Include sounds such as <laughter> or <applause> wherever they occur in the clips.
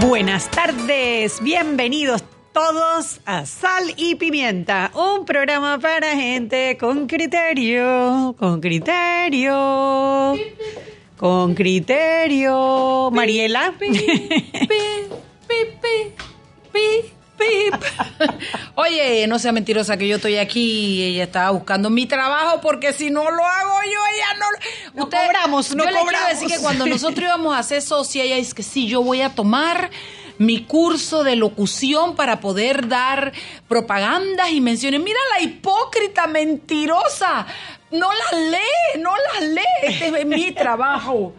Buenas tardes, bienvenidos todos a Sal y Pimienta, un programa para gente con criterio, con criterio, con criterio. Mariela. Oye, no sea mentirosa que yo estoy aquí y ella estaba buscando mi trabajo porque si no lo hago yo, ella no... No cobramos, no yo cobramos. le quiero decir que cuando nosotros íbamos a hacer socia, ella dice que sí, yo voy a tomar mi curso de locución para poder dar propagandas y menciones. Mira la hipócrita mentirosa. No las lee, no las lee. Este es mi <laughs> trabajo.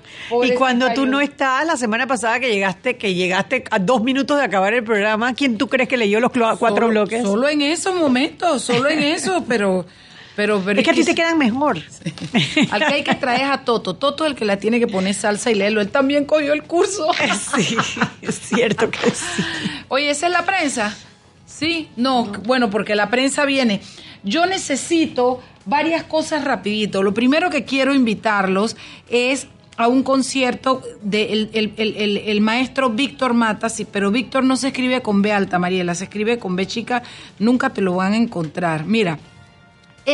Y cuando tú no estás, la semana pasada que llegaste, que llegaste a dos minutos de acabar el programa, ¿quién tú crees que leyó los cuatro Solo- bloques? Solo en esos momentos, solo en eso, pero... Pero, pero es que a ti te quedan mejor. Al que hay que traer a Toto. Toto es el que la tiene que poner salsa y leerlo. Él también cogió el curso. <laughs> sí, es cierto que sí. Oye, ¿esa es la prensa? Sí, no, bueno, porque la prensa viene. Yo necesito varias cosas rapidito. Lo primero que quiero invitarlos es a un concierto del el, el- el- el maestro Víctor Mata, sí, pero Víctor no se escribe con B alta, Mariela, se escribe con B chica, nunca te lo van a encontrar. Mira,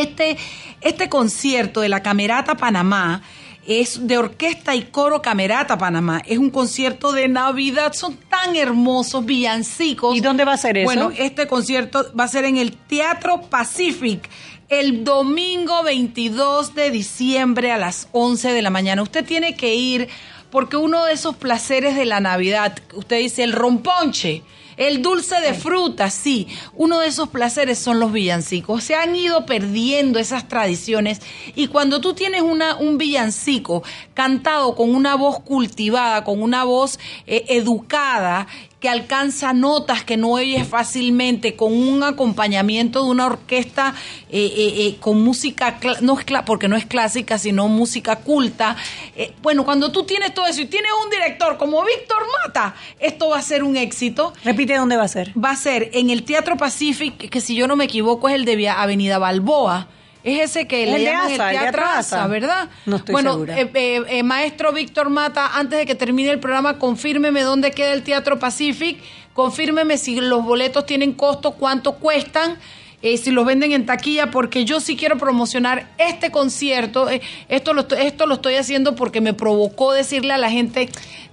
este, este concierto de la Camerata Panamá es de orquesta y coro Camerata Panamá. Es un concierto de Navidad. Son tan hermosos villancicos. ¿Y dónde va a ser eso? Bueno, este concierto va a ser en el Teatro Pacific el domingo 22 de diciembre a las 11 de la mañana. Usted tiene que ir porque uno de esos placeres de la Navidad, usted dice el romponche, el dulce de fruta, sí, uno de esos placeres son los villancicos. Se han ido perdiendo esas tradiciones y cuando tú tienes una, un villancico cantado con una voz cultivada, con una voz eh, educada, que alcanza notas que no oyes fácilmente, con un acompañamiento de una orquesta eh, eh, eh, con música, cla- no es cla- porque no es clásica, sino música culta. Eh, bueno, cuando tú tienes todo eso y tienes un director como Víctor Mata, esto va a ser un éxito. Repite dónde va a ser. Va a ser en el Teatro Pacific, que si yo no me equivoco es el de Via- Avenida Balboa. Es ese que El le llaman el Teatro Asa. ¿verdad? No estoy bueno, segura. eh, eh, eh, maestro Víctor Mata, antes de que termine el programa, confírmeme dónde queda el Teatro Pacific, confírmeme si los boletos tienen costo, cuánto cuestan, eh, si los venden en taquilla, porque yo sí quiero promocionar este concierto. eh, esto, lo, estoy- esto lo estoy haciendo porque me provocó decirle a la gente,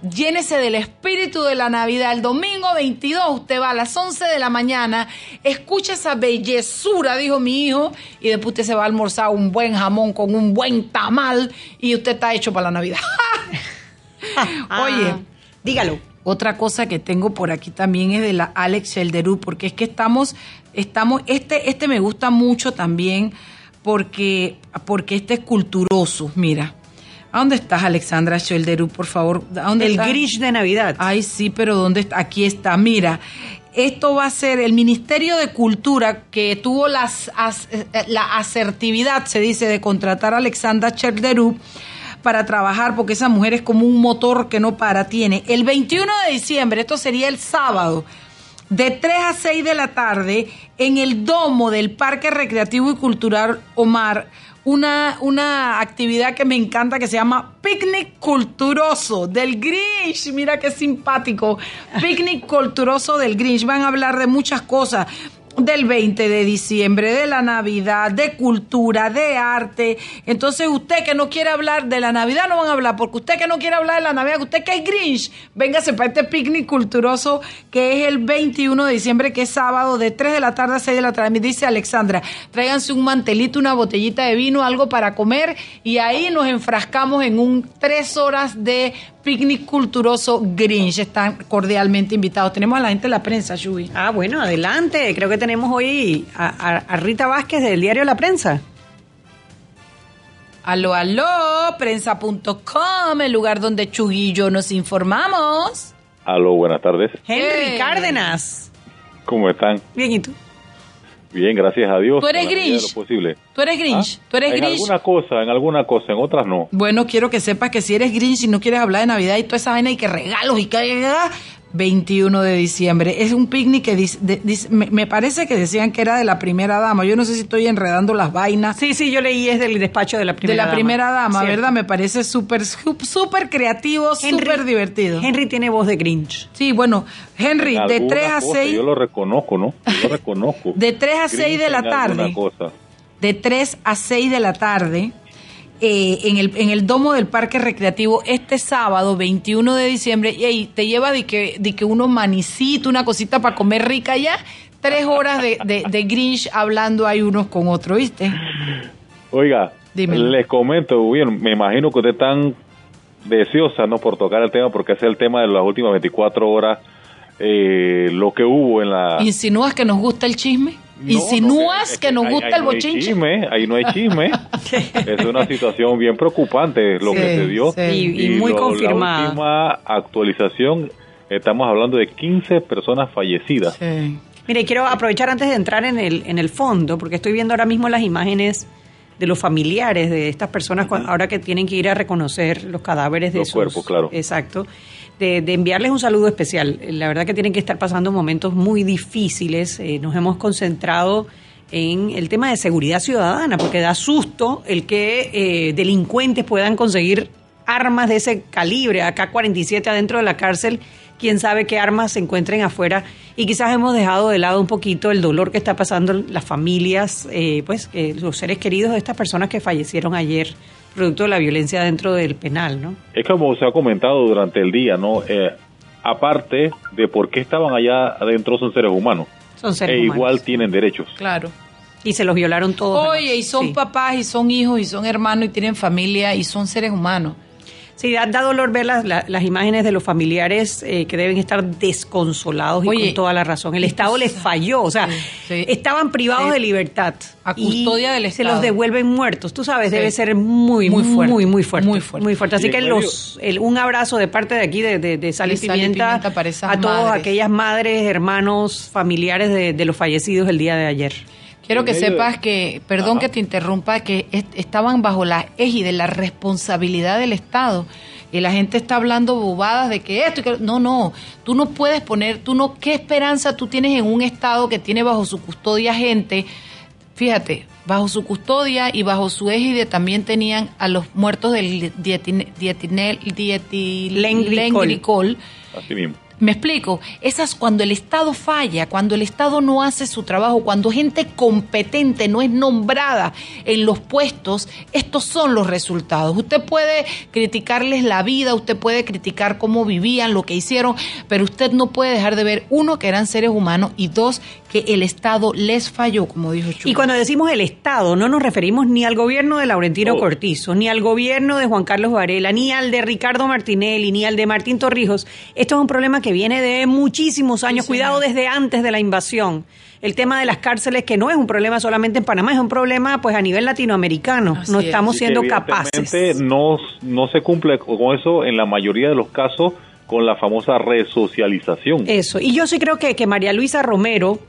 llénese del espíritu de la Navidad. El domingo 22 usted va a las 11 de la mañana, escucha esa bellezura, dijo mi hijo, y después usted se va a almorzar un buen jamón con un buen tamal y usted está hecho para la Navidad. <laughs> Oye, Ah, dígalo. otra cosa que tengo por aquí también es de la Alex Shelderú, porque es que estamos, estamos, este, este me gusta mucho también porque, porque este es culturoso, mira. ¿A dónde estás, Alexandra Shelderú, por favor? ¿A dónde El estás? Grinch de Navidad. Ay, sí, pero ¿dónde está? Aquí está, mira. Esto va a ser el Ministerio de Cultura que tuvo las, as- eh, la asertividad, se dice, de contratar a Alexandra Cherderú para trabajar, porque esa mujer es como un motor que no para. Tiene el 21 de diciembre, esto sería el sábado, de 3 a 6 de la tarde, en el domo del Parque Recreativo y Cultural Omar, una, una actividad que me encanta que se llama Picnic Culturoso del Grinch. Mira qué simpático. Picnic Culturoso del Grinch. Van a hablar de muchas cosas. Del 20 de diciembre, de la Navidad, de cultura, de arte. Entonces, usted que no quiere hablar de la Navidad, no van a hablar, porque usted que no quiere hablar de la Navidad, usted que es Grinch, véngase para este picnic culturoso que es el 21 de diciembre, que es sábado, de 3 de la tarde a 6 de la tarde. Me dice Alexandra, tráiganse un mantelito, una botellita de vino, algo para comer, y ahí nos enfrascamos en un tres horas de picnic culturoso Grinch. Están cordialmente invitados. Tenemos a la gente de la prensa, Shubi. Ah, bueno, adelante. Creo que tenemos hoy a, a- a Rita Vázquez del diario La Prensa. Aló, aló, prensa.com, el lugar donde Chuy y yo nos informamos. Aló, buenas tardes. Henry Hey. Cárdenas. ¿Cómo están? Bien, ¿y tú? Bien, gracias a Dios. ¿Tú eres en Grinch? posible. ¿Tú eres Grinch? ¿Ah? ¿Tú eres en Grinch? alguna cosa, en alguna cosa, en otras no. Bueno, quiero que sepas que si eres Grinch y no quieres hablar de Navidad y toda esa vaina y que regalos y que... 21 de diciembre. Es un picnic que dice- de- dice- me, me parece que decían que era de la primera dama. Yo no sé si estoy enredando las vainas. Sí, sí, yo leí es del despacho de la primera de la dama. primera dama, Cierto. ¿verdad? Me parece súper, súper creativo, súper divertido. Henry tiene voz de Grinch. Sí, bueno, Henry, En de alguna 3 a cosa, 6, Yo lo reconozco, ¿no? Yo lo reconozco. de 3 a 6 de la Grinch tarde, cosa. de 3 a 6 de la tarde, eh, en, el, en el domo del Parque Recreativo, este sábado, 21 de diciembre, y ahí te lleva de que, de que unos manicitos, una cosita para comer rica ya, tres horas de, de, de Grinch hablando hay unos con otros, ¿viste? Oiga, Dímelo. les comento, bien, me imagino que ustedes están deseosa, ¿no? Por tocar el tema, porque ese es el tema de las últimas 24 horas, eh, lo que hubo en la... ¿Insinúas que nos gusta el chisme? No, ¿Insinúas no, es que, nos ahí- gusta ahí el no hay bochinche? chisme, ahí no hay chisme. <laughs> es una situación bien preocupante lo Sí, que se dio. sí. Y- y muy confirmada. La última actualización, estamos hablando de 15 personas fallecidas. Sí. Mire, quiero aprovechar antes de entrar en el, en el fondo, porque estoy viendo ahora mismo las imágenes de los familiares de estas personas, cua- ahora que tienen que ir a reconocer los cadáveres de Los sus- cuerpos, claro. Exacto. De, de enviarles un saludo especial. La verdad que tienen que estar pasando momentos muy difíciles. Eh, nos hemos concentrado en el tema de seguridad ciudadana, porque da susto el que eh, delincuentes puedan conseguir armas de ese calibre, acá 47 adentro de la cárcel, quién sabe qué armas se encuentren afuera y quizás hemos dejado de lado un poquito el dolor que está pasando las familias, eh, pues eh, los seres queridos de estas personas que fallecieron ayer producto de la violencia dentro del penal, ¿no? Es como se ha comentado durante el día, ¿no? Eh, aparte de por qué estaban allá adentro son seres humanos. Son seres e humanos. igual tienen derechos. Claro. Y se los violaron todos. Oye, y son Sí. papás, y son hijos, y son hermanos, y tienen familia, y son seres humanos. Sí, da, da dolor ver las, la- las imágenes de los familiares eh, que deben estar desconsolados y con toda la razón. El Estado les falló, o sea, Sí, sí. estaban privados Sí. de libertad. A custodia y del Se Estado. los devuelven muertos. Tú sabes, Sí. debe ser muy, Muy muy fuerte. Muy, muy fuerte. Muy fuerte. Así Y que en los, el- un abrazo de parte de aquí, de, de, de Sal y De Sal y Pimienta, a todas aquellas madres, hermanos, familiares de, de los fallecidos el día de ayer. Quiero que de- sepas que, perdón Ajá. que te interrumpa, que est- estaban bajo la égide, la responsabilidad del Estado. Y la gente está hablando bobadas de que esto y que... No, no, tú no puedes poner, tú no, ¿qué esperanza tú tienes en un Estado que tiene bajo su custodia gente? Fíjate, bajo su custodia y bajo su égide también tenían a los muertos del dietine- dietinel- Lenglicol. dietilenglicol. Así mismo. Me explico, esas cuando el Estado falla, cuando el Estado no hace su trabajo, cuando gente competente no es nombrada en los puestos, estos son los resultados. Usted puede criticarles la vida, usted puede criticar cómo vivían, lo que hicieron, pero usted no puede dejar de ver, uno, que eran seres humanos y dos, que el Estado les falló, como dijo Chuy. Y cuando decimos el Estado, no nos referimos ni al gobierno de Laurentino Oh. Cortizo, ni al gobierno de Juan Carlos Varela, ni al de Ricardo Martinelli, ni al de Martín Torrijos. Esto es un problema que viene de muchísimos años, Sí, cuidado señor. desde antes de la invasión. El tema de las cárceles, que no es un problema solamente en Panamá, es un problema pues a nivel latinoamericano. Así no es. estamos siendo capaces. No, no se cumple con eso en la mayoría de los casos con la famosa resocialización. Eso. Y yo sí creo que, que María Luisa Romero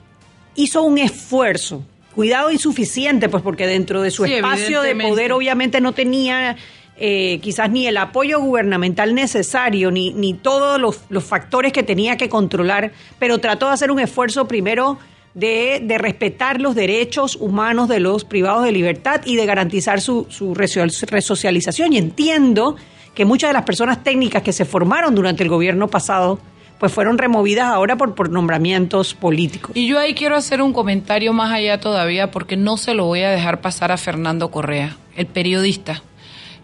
hizo un esfuerzo. Cuidado insuficiente, pues porque dentro de su Sí, espacio de poder obviamente no tenía eh, quizás ni el apoyo gubernamental necesario, ni, ni todos los, los factores que tenía que controlar, pero trató de hacer un esfuerzo primero de, de respetar los derechos humanos de los privados de libertad y de garantizar su, su reso- resocialización. Y entiendo que muchas de las personas técnicas que se formaron durante el gobierno pasado pues fueron removidas ahora por, por nombramientos políticos. Y yo ahí quiero hacer un comentario más allá todavía porque no se lo voy a dejar pasar a Fernando Correa, el periodista.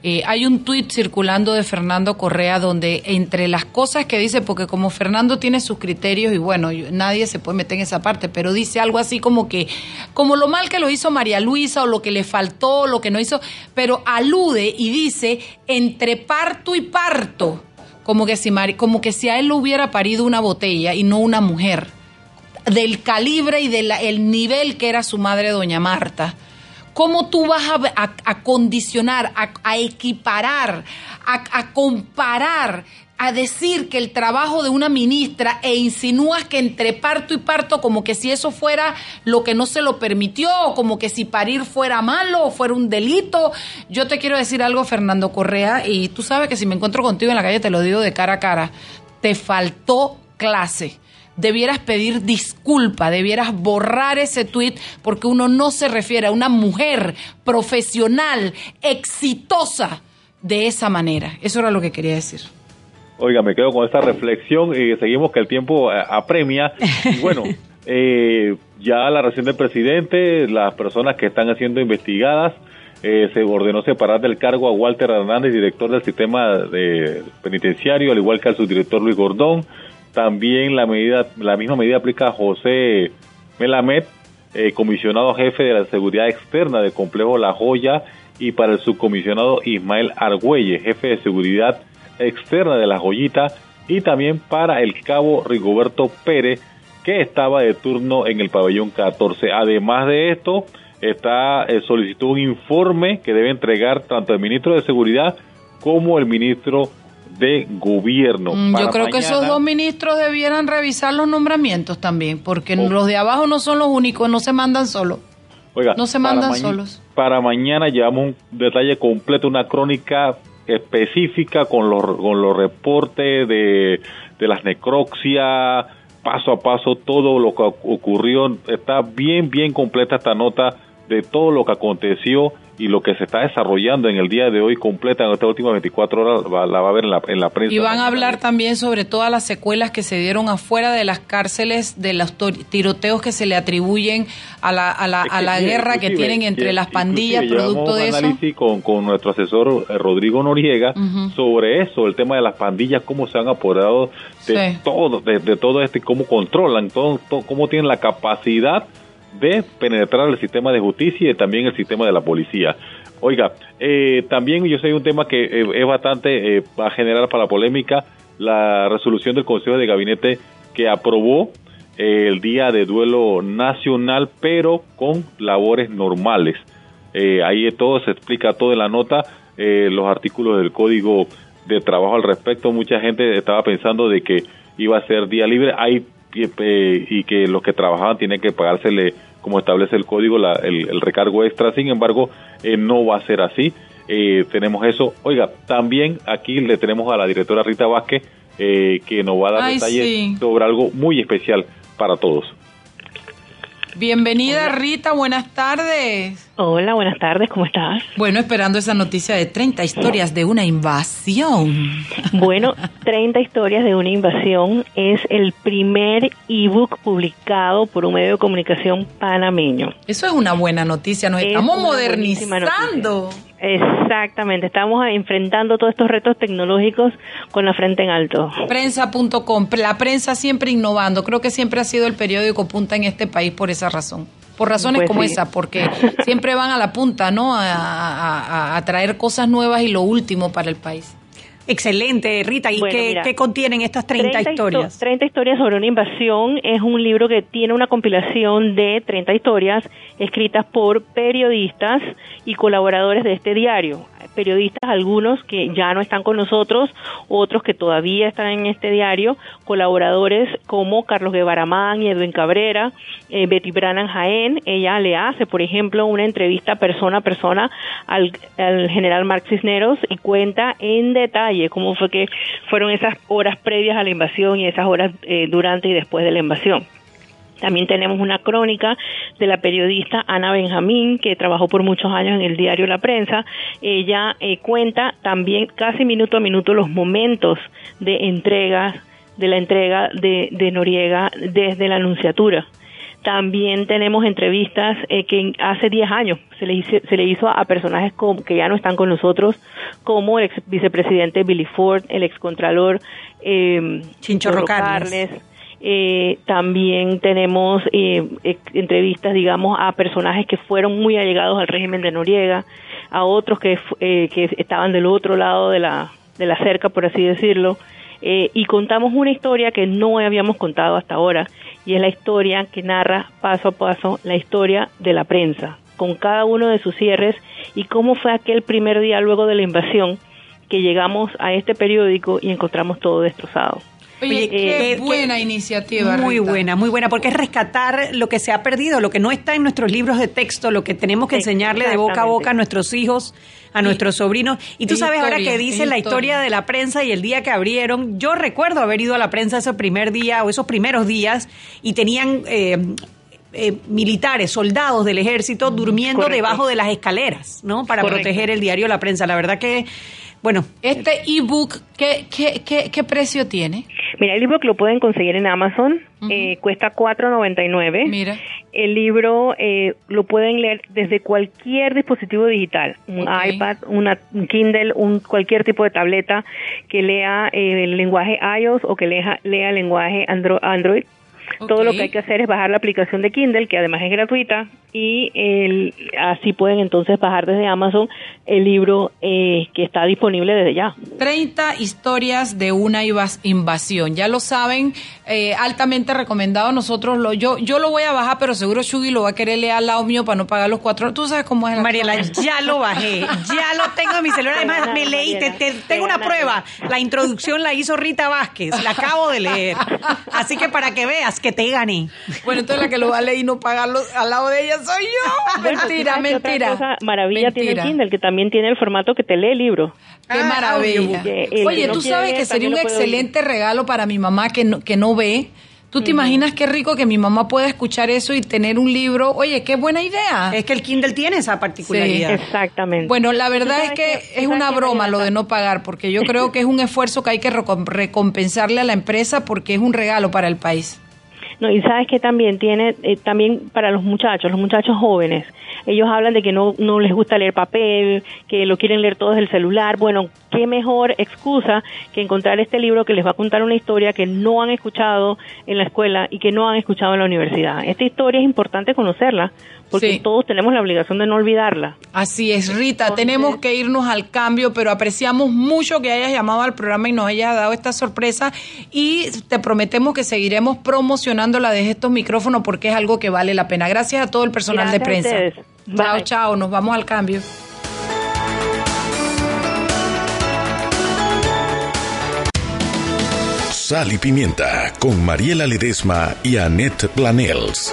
Eh, hay un tuit circulando de Fernando Correa donde entre las cosas que dice, porque como Fernando tiene sus criterios y bueno, nadie se puede meter en esa parte, pero dice algo así como que, como lo mal que lo hizo María Luisa o lo que le faltó, lo que no hizo, pero alude y dice entre parto y parto, como que si, Mari- como que si a él lo hubiera parido una botella y no una mujer del calibre y del el nivel que era su madre doña Marta. ¿Cómo tú vas a, condicionar, a, equiparar, a, comparar a decir que el trabajo de una ministra e insinúas que entre parto y parto como que si eso fuera lo que no se lo permitió como que si parir fuera malo o fuera un delito. Yo te quiero decir algo, Fernando Correa, y tú sabes que si me encuentro contigo en la calle te lo digo de cara a cara, te faltó clase debieras pedir disculpa, debieras borrar ese tuit porque uno no se refiere a una mujer profesional, exitosa, de esa manera. Eso era lo que quería decir. Oiga, me quedo con esta reflexión y seguimos que el tiempo eh, apremia. bueno, <laughs> eh, ya la recién del presidente, las personas que están siendo investigadas, eh, se ordenó separar del cargo a Walter Hernández, director del sistema de penitenciario, al igual que al subdirector Luis Gordón. También la medida, la misma medida aplica a José Melamed, comisionado jefe de la seguridad externa del complejo La Joya, y para el subcomisionado Ismael Argüelle, jefe de seguridad externa de la joyita y también para el cabo Rigoberto Pérez que estaba de turno en el pabellón 14. Además de esto, está eh, solicitó un informe que debe entregar tanto el ministro de Seguridad como el ministro de Gobierno. Mm, yo creo que esos dos ministros debieran revisar los nombramientos también, porque los de abajo no son los únicos, no se mandan solos. Oiga, no se mandan solos. Para mañana llevamos un detalle completo, una crónica específica con los, con los reportes de, de las necroxias, paso a paso, todo lo que ocurrió. Está bien, bien completa esta nota de todo lo que aconteció y lo que se está desarrollando en el día de hoy completa en estas últimas 24 horas la va a ver en la, en la prensa. Y van a hablar también sobre todas las secuelas que se dieron afuera de las cárceles, de los tiroteos que se le atribuyen a la, a la, a la guerra que tienen entre las pandillas, producto de eso. análisis con, con nuestro asesor eh, Rodrigo Noriega sobre eso, el tema de las pandillas, cómo se han apoderado de todo, de, de, todo esto y cómo controlan, todo, cómo tienen la capacidad de penetrar el sistema de justicia y también el sistema de la policía. Oiga, eh, también yo sé un tema que eh, es bastante, eh, va a generar para polémica, la resolución del Consejo de Gabinete que aprobó el día de duelo nacional, pero con labores normales. ahí todo se explica todo en la nota, los artículos del Código de Trabajo al respecto. Mucha gente estaba pensando de que iba a ser día libre. Hay y que los que trabajaban tienen que pagársele, como establece el código, el, recargo extra. Sin embargo, eh, no va a ser así. Eh, tenemos eso. Oiga, también aquí le tenemos a la directora Rita Vázquez eh, que nos va a dar detalles sobre algo muy especial para todos. Bienvenida Rita, buenas tardes. Hola, buenas tardes, ¿cómo estás? Bueno, esperando esa noticia de 30 historias de una invasión. Bueno, 30 historias de una invasión es el primer ebook publicado por un medio de comunicación panameño. Eso es una buena noticia, nos estamos modernizando. Exactamente, estamos enfrentando todos estos retos tecnológicos con la frente en alto. Prensa.com, la prensa siempre innovando, creo que siempre ha sido el periódico punta en este país por esa razón por razones pues como esa, porque <laughs> siempre van a la punta, ¿no? A, traer cosas nuevas y lo último para el país. Excelente, Rita. ¿Y qué, contienen estas 30, historias? 30 historias sobre una invasión es un libro que tiene una compilación de 30 historias escritas por periodistas y colaboradores de este diario periodistas, algunos que ya no están con nosotros, otros que todavía están en este diario, colaboradores como Carlos Guevaramán y Edwin Cabrera, eh, Betty Brannan Jaén, ella le hace, por ejemplo, una entrevista persona a persona al, general Marx Cisneros y cuenta en detalle cómo fue que fueron esas horas previas a la invasión y esas horas eh, durante y después de la invasión. También tenemos una crónica de la periodista Ana Benjamín, que trabajó por muchos años en el diario La Prensa. Ella eh, cuenta también casi minuto a minuto los momentos de entrega, de la entrega de, Noriega desde la Anunciatura. También tenemos entrevistas eh, que hace 10 años se le, hizo, se le hizo a personajes que ya no están con nosotros, como el ex vicepresidente Billy Ford, el excontralor eh, Chinchorro Carles eh, también tenemos eh, entrevistas, digamos, a personajes que fueron muy allegados al régimen de Noriega, a otros que, eh, que estaban del otro lado de la, de la cerca, por así decirlo, eh, y contamos una historia que no habíamos contado hasta ahora, y es la historia que narra paso a paso la historia de la prensa con cada uno de sus cierres y cómo fue aquel primer día luego de la invasión que llegamos a este periódico y encontramos todo destrozado. Oye, qué, buena iniciativa. Muy buena, muy buena, porque es rescatar lo que se ha perdido, lo que no está en nuestros libros de texto, lo que tenemos que enseñarle de boca a boca a nuestros hijos, a nuestros sobrinos. Y tú sabes ahora que dice la historia de la prensa y el día que abrieron, yo recuerdo haber ido a la prensa ese primer día o esos primeros días y tenían... Eh, eh, militares, soldados del ejército durmiendo debajo de las escaleras, ¿no? Para proteger el diario La Prensa. La verdad que bueno, este ebook, ¿qué, qué, qué, qué precio tiene? Mira, el libro que lo pueden conseguir en Amazon eh, cuesta 4.99. Mira. El libro eh, lo pueden leer desde cualquier dispositivo digital, un iPad, una, un Kindle, un cualquier tipo de tableta que lea eh, el lenguaje iOS o que lea, lea el lenguaje Android todo lo que hay que hacer es bajar la aplicación de Kindle, que además es gratuita, y el, así pueden entonces bajar desde Amazon el libro eh, que está disponible desde ya. 30 historias de una invasión. Ya lo saben, eh, altamente recomendado. Nosotros lo, yo, yo lo voy a bajar, pero seguro Shugi lo va a querer leer al lado mío para no pagar los cuatro. Tú sabes cómo es. Mariela, ya lo bajé, ya lo tengo en mi celular. Además, me leí, tengo una prueba. La introducción la hizo Rita Vázquez, la acabo de leer. <laughs> Así que para que veas que te gané. Bueno, entonces la que lo va a leer y no pagarlo al lado de ella soy yo. <laughs> mentira, mentira. Otra maravilla tiene el Kindle, que también tiene el formato que te lee el libro. Qué ah, maravilla. Oye, tú sabes que sería un excelente regalo para mi mamá que no, que no ve. ¿Tú te imaginas qué rico que mi mamá pueda escuchar eso y tener un libro? Oye, qué buena idea. Es que el Kindle tiene esa particularidad. exactamente. Bueno, la verdad es que, es una broma lo de no pagar, porque yo creo que es un esfuerzo que hay que recompensarle a la empresa porque es un regalo para el país. No, y sabes que también tiene, eh, también para los muchachos, los muchachos jóvenes, ellos hablan de que no, no les gusta leer papel, que lo quieren leer todo desde el celular. Bueno, qué mejor excusa que encontrar este libro que les va a contar una historia que no han escuchado en la escuela y que no han escuchado en la universidad. Esta historia es importante conocerla porque todos tenemos la obligación de no olvidarla. Así es, Rita, tenemos que irnos al cambio, pero apreciamos mucho que hayas llamado al programa y nos hayas dado esta sorpresa y te prometemos que seguiremos promocionándola desde estos micrófonos porque es algo que vale la pena. Gracias a todo el personal de prensa. Chao, chao, nos vamos al cambio. Sal y Pimienta con Mariela Ledesma y Annette Planels.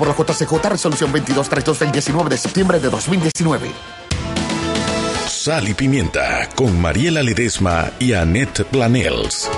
por la JCJ Resolución 2232 del 19 de septiembre de 2019. Sal y Pimienta con Mariela Ledesma y Annette Planels.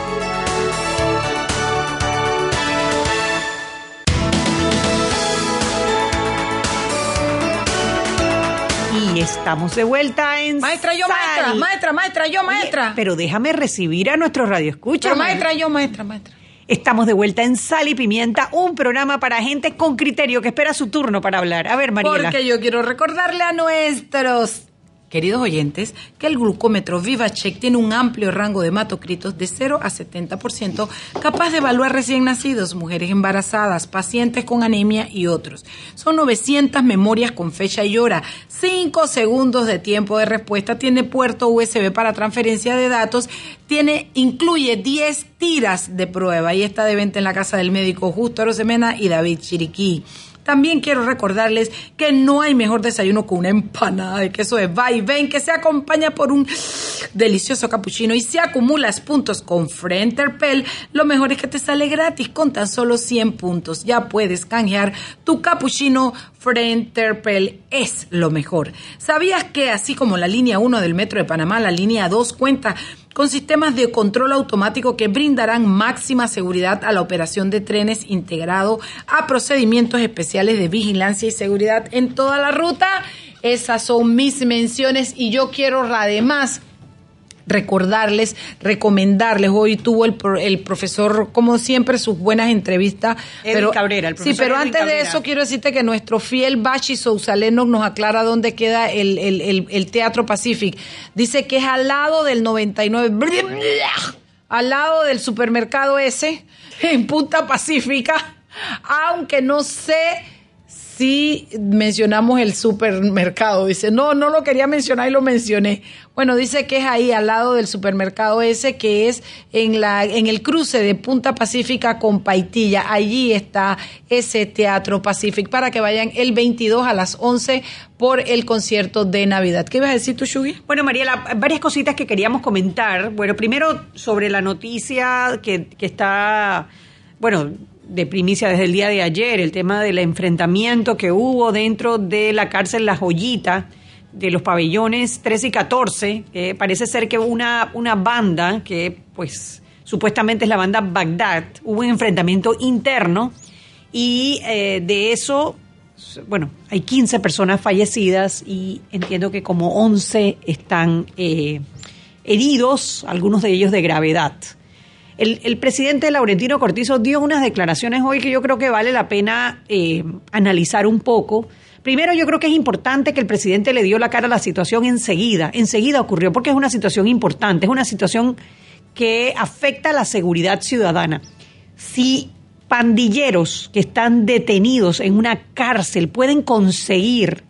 Y estamos de vuelta en Maestra, yo maestra, maestra, maestra, yo maestra. pero déjame recibir a nuestro radio escucha. maestra, yo maestra, maestra. Estamos de vuelta en Sal y Pimienta, un programa para gente con criterio que espera su turno para hablar. A ver, Mariela. Porque yo quiero recordarle a nuestros queridos oyentes, que el glucómetro VivaCheck tiene un amplio rango de hematocritos de 0 a 70%, capaz de evaluar recién nacidos, mujeres embarazadas, pacientes con anemia y otros. Son 900 memorias con fecha y hora, 5 segundos de tiempo de respuesta, tiene puerto USB para transferencia de datos, tiene, incluye 10 tiras de prueba y está de venta en la casa del médico Justo Arosemena y David Chiriquí. También quiero recordarles que no hay mejor desayuno que una empanada de queso de ven que se acompaña por un delicioso cappuccino y si acumulas puntos con Frenterpel, lo mejor es que te sale gratis con tan solo 100 puntos. Ya puedes canjear tu cappuccino Frenterpel es lo mejor. ¿Sabías que así como la línea 1 del Metro de Panamá, la línea 2 cuenta con sistemas de control automático que brindarán máxima seguridad a la operación de trenes integrado a procedimientos especiales de vigilancia y seguridad en toda la ruta. Esas son mis menciones y yo quiero además recordarles, recomendarles. Hoy tuvo el, el, profesor, como siempre, sus buenas entrevistas. pero, Cabrera, el profesor Sí, pero antes de eso quiero decirte que nuestro fiel Bachi Sousaleno nos aclara dónde queda el, el, el, Teatro Pacific. Dice que es al lado del 99, al lado del supermercado ese, en Punta Pacífica, aunque no sé si mencionamos el supermercado. Dice, no, no lo quería mencionar y lo mencioné. Bueno, dice que es ahí al lado del supermercado ese que es en la en el cruce de Punta Pacífica con Paitilla. Allí está ese Teatro Pacific para que vayan el 22 a las 11 por el concierto de Navidad. ¿Qué ibas a decir tú, Shugi? Bueno, Mariela, varias cositas que queríamos comentar. Bueno, primero sobre la noticia que, que está, bueno, de primicia desde el día de ayer, el tema del enfrentamiento que hubo dentro de la cárcel La Joyita de los pabellones 13 y 14, que parece ser que una, una banda que pues supuestamente es la banda Bagdad, hubo un enfrentamiento interno y eh, de eso, bueno, hay 15 personas fallecidas y entiendo que como 11 están eh, heridos, algunos de ellos de gravedad. El, presidente Laurentino Cortizo dio unas declaraciones hoy que yo creo que vale la pena eh, analizar un poco Primero, yo creo que es importante que el presidente le dio la cara a la situación enseguida. Enseguida ocurrió, porque es una situación importante, es una situación que afecta a la seguridad ciudadana. Si pandilleros que están detenidos en una cárcel pueden conseguir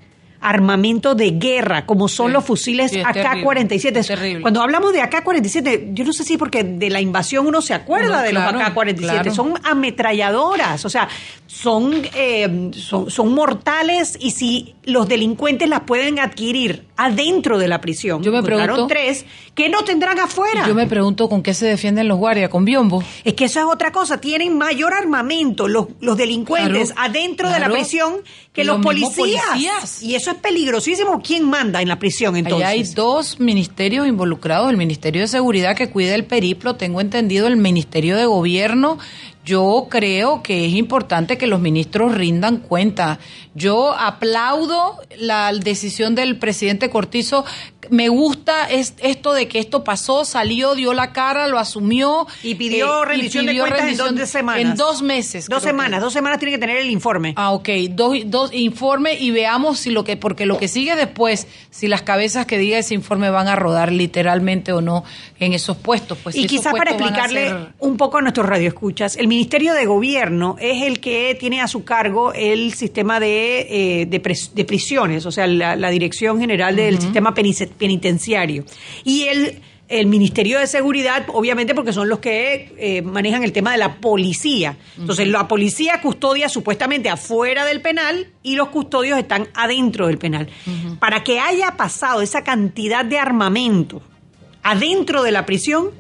armamento de guerra, como son los fusiles AK-47. Cuando hablamos de AK-47, yo no sé si porque de la invasión uno se acuerda de los AK-47, son ametralladoras, o sea, son, eh, son, son mortales y si los delincuentes las pueden adquirir adentro de la prisión. Yo me pregunto. tres que no tendrán afuera. Yo me pregunto con qué se defienden los guardias, con biombo. Es que eso es otra cosa. Tienen mayor armamento los, los delincuentes adentro de la prisión que los, policías. Y eso es peligrosísimo. ¿Quién manda en la prisión entonces? hay dos ministerios involucrados: el Ministerio de Seguridad que cuida el periplo, tengo entendido, el Ministerio de Gobierno yo creo que es importante que los ministros rindan cuenta. Yo aplaudo la decisión del presidente Cortizo. Me gusta esto de que esto pasó, salió, dio la cara, lo asumió. Y pidió eh, rendición de cuentas en dos semanas. En dos meses. Dos semanas, dos semanas tiene que tener el informe. Ah, ok. Dos, dos informe y veamos si lo que, porque lo que sigue después, si las cabezas que diga ese informe van a rodar literalmente o no en esos puestos. Pues y quizás para explicarle un poco a nuestros radioescuchas, el Ministerio de Gobierno es el que tiene a su cargo el sistema de, eh, de, prisiones, o sea, la, Dirección General del Sistema Penitenciario. Y el, el Ministerio de Seguridad, obviamente, porque son los que eh, manejan el tema de la policía. Entonces, la policía custodia supuestamente afuera del penal y los custodios están adentro del penal. Para que haya pasado esa cantidad de armamento adentro de la prisión,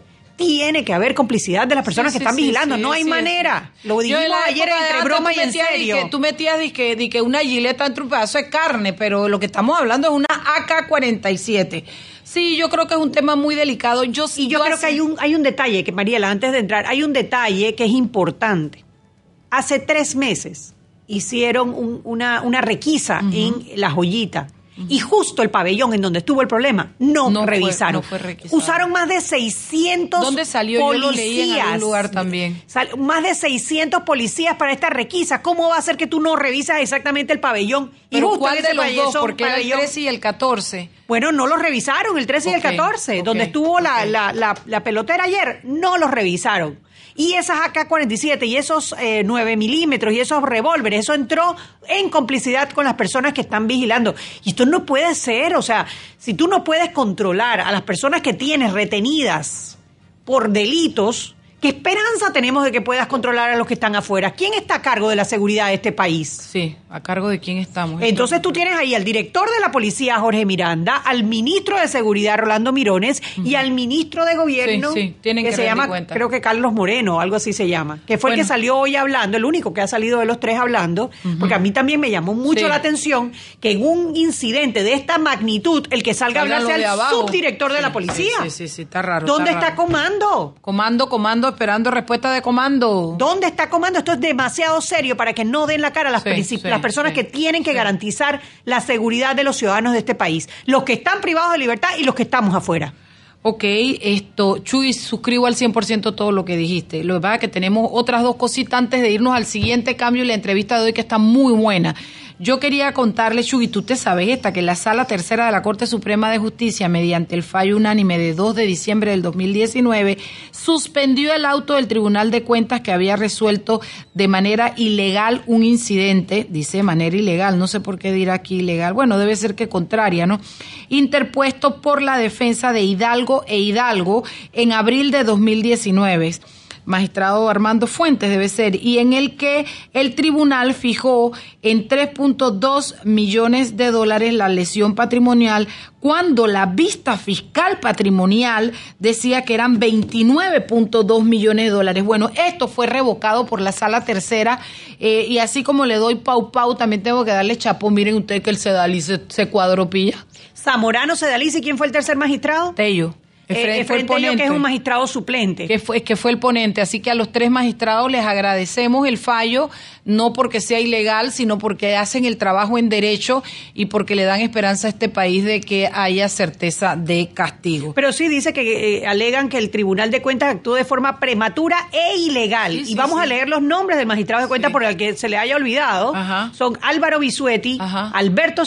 tiene que haber complicidad de las personas que están vigilando. no hay manera. Lo dijimos ayer entre broma y en serio. Que tú metías de que, que una gileta entre un pedazo de carne, pero lo que estamos hablando es una AK-47. Sí, yo creo que es un tema muy delicado. Yo, y yo, creo que hay un, hay un detalle, que Mariela, antes de entrar, hay un detalle que es importante. Hace tres meses hicieron una, una requisa en La Joyita y justo el pabellón en donde estuvo el problema no, revisaron. Usaron más de 600 ¿Dónde salió? Policías. Yo lo leí en algún lugar también. más de 600 policías para esta requisa. ¿Cómo va a ser que tú no revisas exactamente el pabellón? ¿Pero cuál de los dos? Porque el 13 y el 14. Bueno, no los revisaron, el 13 y el 14. donde estuvo la, la, la, la pelotera ayer, no los revisaron. Y esas AK-47 y esos eh, 9 milímetros y esos revólveres, eso entró en complicidad con las personas que están vigilando. Y esto no puede ser, o sea, si tú no puedes controlar a las personas que tienes retenidas por delitos, ¿Qué esperanza tenemos de que puedas controlar a los que están afuera? ¿Quién está a cargo de la seguridad de este país? Sí, a cargo de quién estamos. Entonces tú tienes ahí al director de la policía, Jorge Miranda, al ministro de Seguridad, Rolando Mirones, y al ministro de Gobierno, Sí, sí, tienen que se rendir llama, cuenta. creo que Carlos Moreno, algo así se llama, que fue el que salió hoy hablando, el único que ha salido de los tres hablando, porque a mí también me llamó mucho Sí. la atención que en un incidente de esta magnitud, el que salga a hablar sea el abajo. subdirector de la policía. Sí, sí, sí, está raro. ¿Dónde está está raro. comando? Comando, comando, esperando respuesta de comando. ¿Dónde está comando? Esto es demasiado serio para que no den la cara a las, Sí, las personas sí, que tienen que garantizar la seguridad de los ciudadanos de este país. Los que están privados de libertad y los que estamos afuera. Ok, esto, Chuy, suscribo al 100% todo lo que dijiste. Lo que pasa es que tenemos otras dos cositas antes de irnos al siguiente cambio y la entrevista de hoy que está muy buena. Yo quería contarle, Chuy, tú te sabes esta, que la Sala Tercera de la Corte Suprema de Justicia, mediante el fallo unánime de 2 de diciembre del 2019, suspendió el auto del Tribunal de Cuentas que había resuelto de manera ilegal un incidente, dice de manera ilegal, no sé por qué dirá aquí ilegal, bueno, debe ser que contraria, ¿no? Interpuesto por la defensa de Hidalgo e Hidalgo en abril de 2019 magistrado Armando Fuentes debe ser, y en el que el tribunal fijó en 3.2 millones de dólares la lesión patrimonial cuando la vista fiscal patrimonial decía que eran 29.2 millones de dólares. Bueno, esto fue revocado por la sala tercera eh, y así como le doy pau pau, también tengo que darle chapo. Miren ustedes que el Sedali se, se cuadropilla. Zamorano Sedalice, ¿quién fue el tercer magistrado? Tello. Eh, Efraín Efraín fue el que es un magistrado suplente. que fue, que fue el ponente. Así que a los tres magistrados les agradecemos el fallo, no porque sea ilegal, sino porque hacen el trabajo en derecho y porque le dan esperanza a este país de que haya certeza de castigo. Pero sí dice que eh, alegan que el Tribunal de Cuentas actuó de forma prematura e ilegal. Sí, y vamos sí. a leer los nombres del magistrado de cuentas por el que se le haya olvidado. Ajá. Son Álvaro Bisuetti, Ajá. Alberto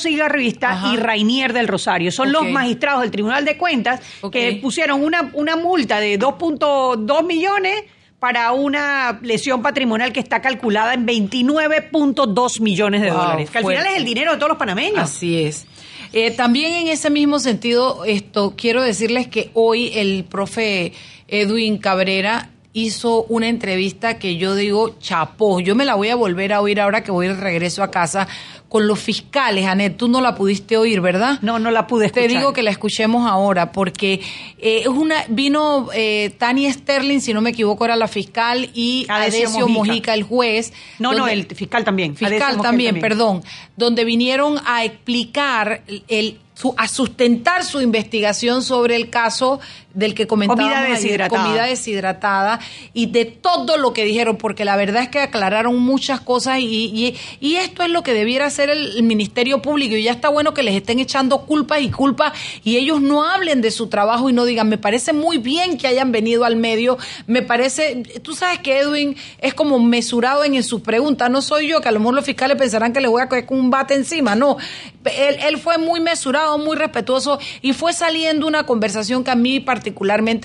Ajá. y Rainier del Rosario. Son los magistrados del Tribunal de Cuentas que pusieron una, una multa de 2.2 millones para una lesión patrimonial que está calculada en 29.2 millones de Wow, dólares. Que al final es el dinero de todos los panameños. Así es. Eh, también en ese mismo sentido, esto quiero decirles que hoy el profe Edwin Cabrera hizo una entrevista que yo digo chapó. Yo me la voy a volver a oír ahora que voy de regreso a casa con los fiscales. Anet, tú no la pudiste oír, ¿verdad? No, no la pude escuchar. Te digo que la escuchemos ahora porque eh, es una vino eh, Tania Sterling, si no me equivoco, era la fiscal y Adesio Adesio, Mojica. Mojica. el juez. No, no, el fiscal también. fiscal también, perdón, donde vinieron a explicar el a sustentar su investigación sobre el caso del que comentábamos Comida ayer, deshidratada. comida deshidratada y de todo lo que dijeron, porque la verdad es que aclararon muchas cosas y, y, y esto es lo que debiera hacer el, el Ministerio Público y ya está bueno que les estén echando culpas y culpas y ellos no hablen de su trabajo y no digan, me parece muy bien que hayan venido al medio, me parece, tú sabes que Edwin es como mesurado en, en sus preguntas, no soy yo, que a lo mejor los fiscales pensarán que le voy a coger con un bate encima, no, él, él fue muy mesurado, muy respetuoso y fue saliendo una conversación que a mí particularmente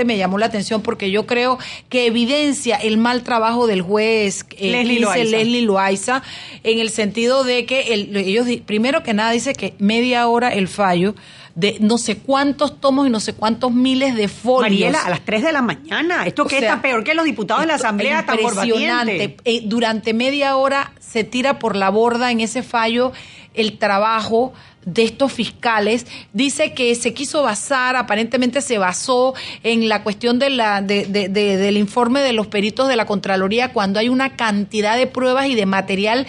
me llamó la atención porque yo creo que evidencia el mal trabajo del juez eh, Leslie dice Loaiza. Leslie Loaiza, en el sentido de que el- ellos, primero que nada, dice que media hora el fallo de no sé cuántos tomos y no sé cuántos miles de folios. Mariela, a las 3 de la mañana. ¿Esto O qué sea, está peor que los diputados de la Asamblea tan impresionante. Eh, durante media hora se tira por la borda en ese fallo el trabajo de estos fiscales. Dice que se quiso basar, aparentemente se basó en la cuestión de la, de- de- de- del informe de los peritos de la Contraloría cuando hay una cantidad de pruebas y de material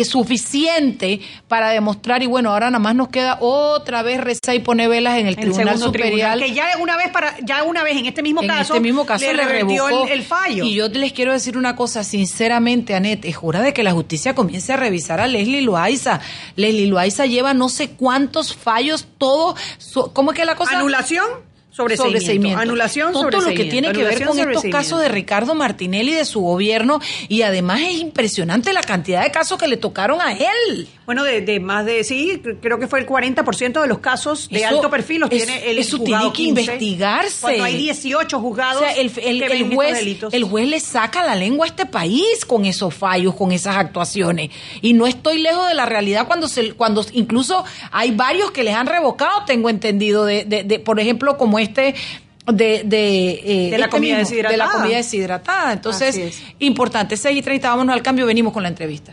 que suficiente para demostrar y bueno, ahora nada más nos queda otra vez rezar y poner velas en el El Tribunal Superior tribunal, que ya una vez para ya una vez en este mismo en caso este mismo caso le, revocó el, el fallo. Y yo les quiero decir una cosa, sinceramente, Anet, es hora de que la justicia comience a revisar a Leslie Loaiza. Leslie Loaiza lleva no sé cuántos fallos, todo. so- ¿Cómo es que la cosa? anulación sobreseimiento. Sobreseimiento. Anulación Todo lo que sobreseimiento. tiene que ver con estos sobreseimiento. casos de Ricardo Martinelli y de su gobierno. Y además es impresionante la cantidad de casos que le tocaron a él. Bueno, de, de más de, sí, creo que fue el 40% de los casos de Eso- alto perfil los tiene el eso juzgado tiene que 15, investigarse. Cuando hay 18 juzgados O sea, el, el- que el ven estos juez, delitos. el juez le saca la lengua a este país con esos fallos, con esas actuaciones. Y no estoy lejos de la realidad cuando se, cuando incluso hay varios que les han revocado, tengo entendido, de, de, de- por ejemplo, como este de, de, eh, de la este comida deshidratada. De la comida deshidratada. Entonces, importante. 6 y 30, vámonos al cambio, venimos con la entrevista.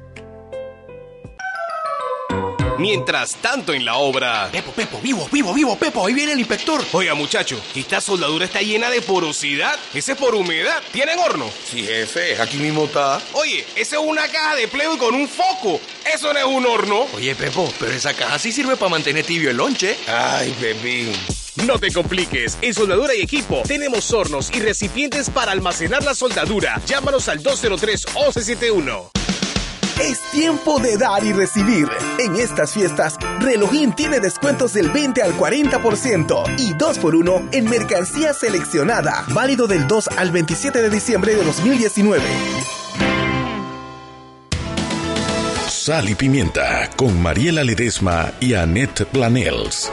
Mientras tanto en la obra. Pepo, Pepo, vivo, vivo, vivo, Pepo, ahí viene el inspector. Oiga, muchacho, esta soldadura está llena de porosidad. Ese es por humedad. ¿Tienen horno? Sí, jefe, aquí mismo está. Oye, esa es una caja de pleo con un foco. Eso no es un horno. Oye, Pepo, pero esa caja sí sirve para mantener tibio el lonche. Ay, Pepín. No te compliques, en Soldadura y Equipo tenemos hornos y recipientes para almacenar la soldadura. Llámanos al 203 1171 es tiempo de dar y recibir. En estas fiestas, Relojín tiene descuentos del 20 al 40% y 2x1 en mercancía seleccionada. Válido del 2 al 27 de diciembre de 2019. Sal y Pimienta con Mariela Ledesma y Annette Planels.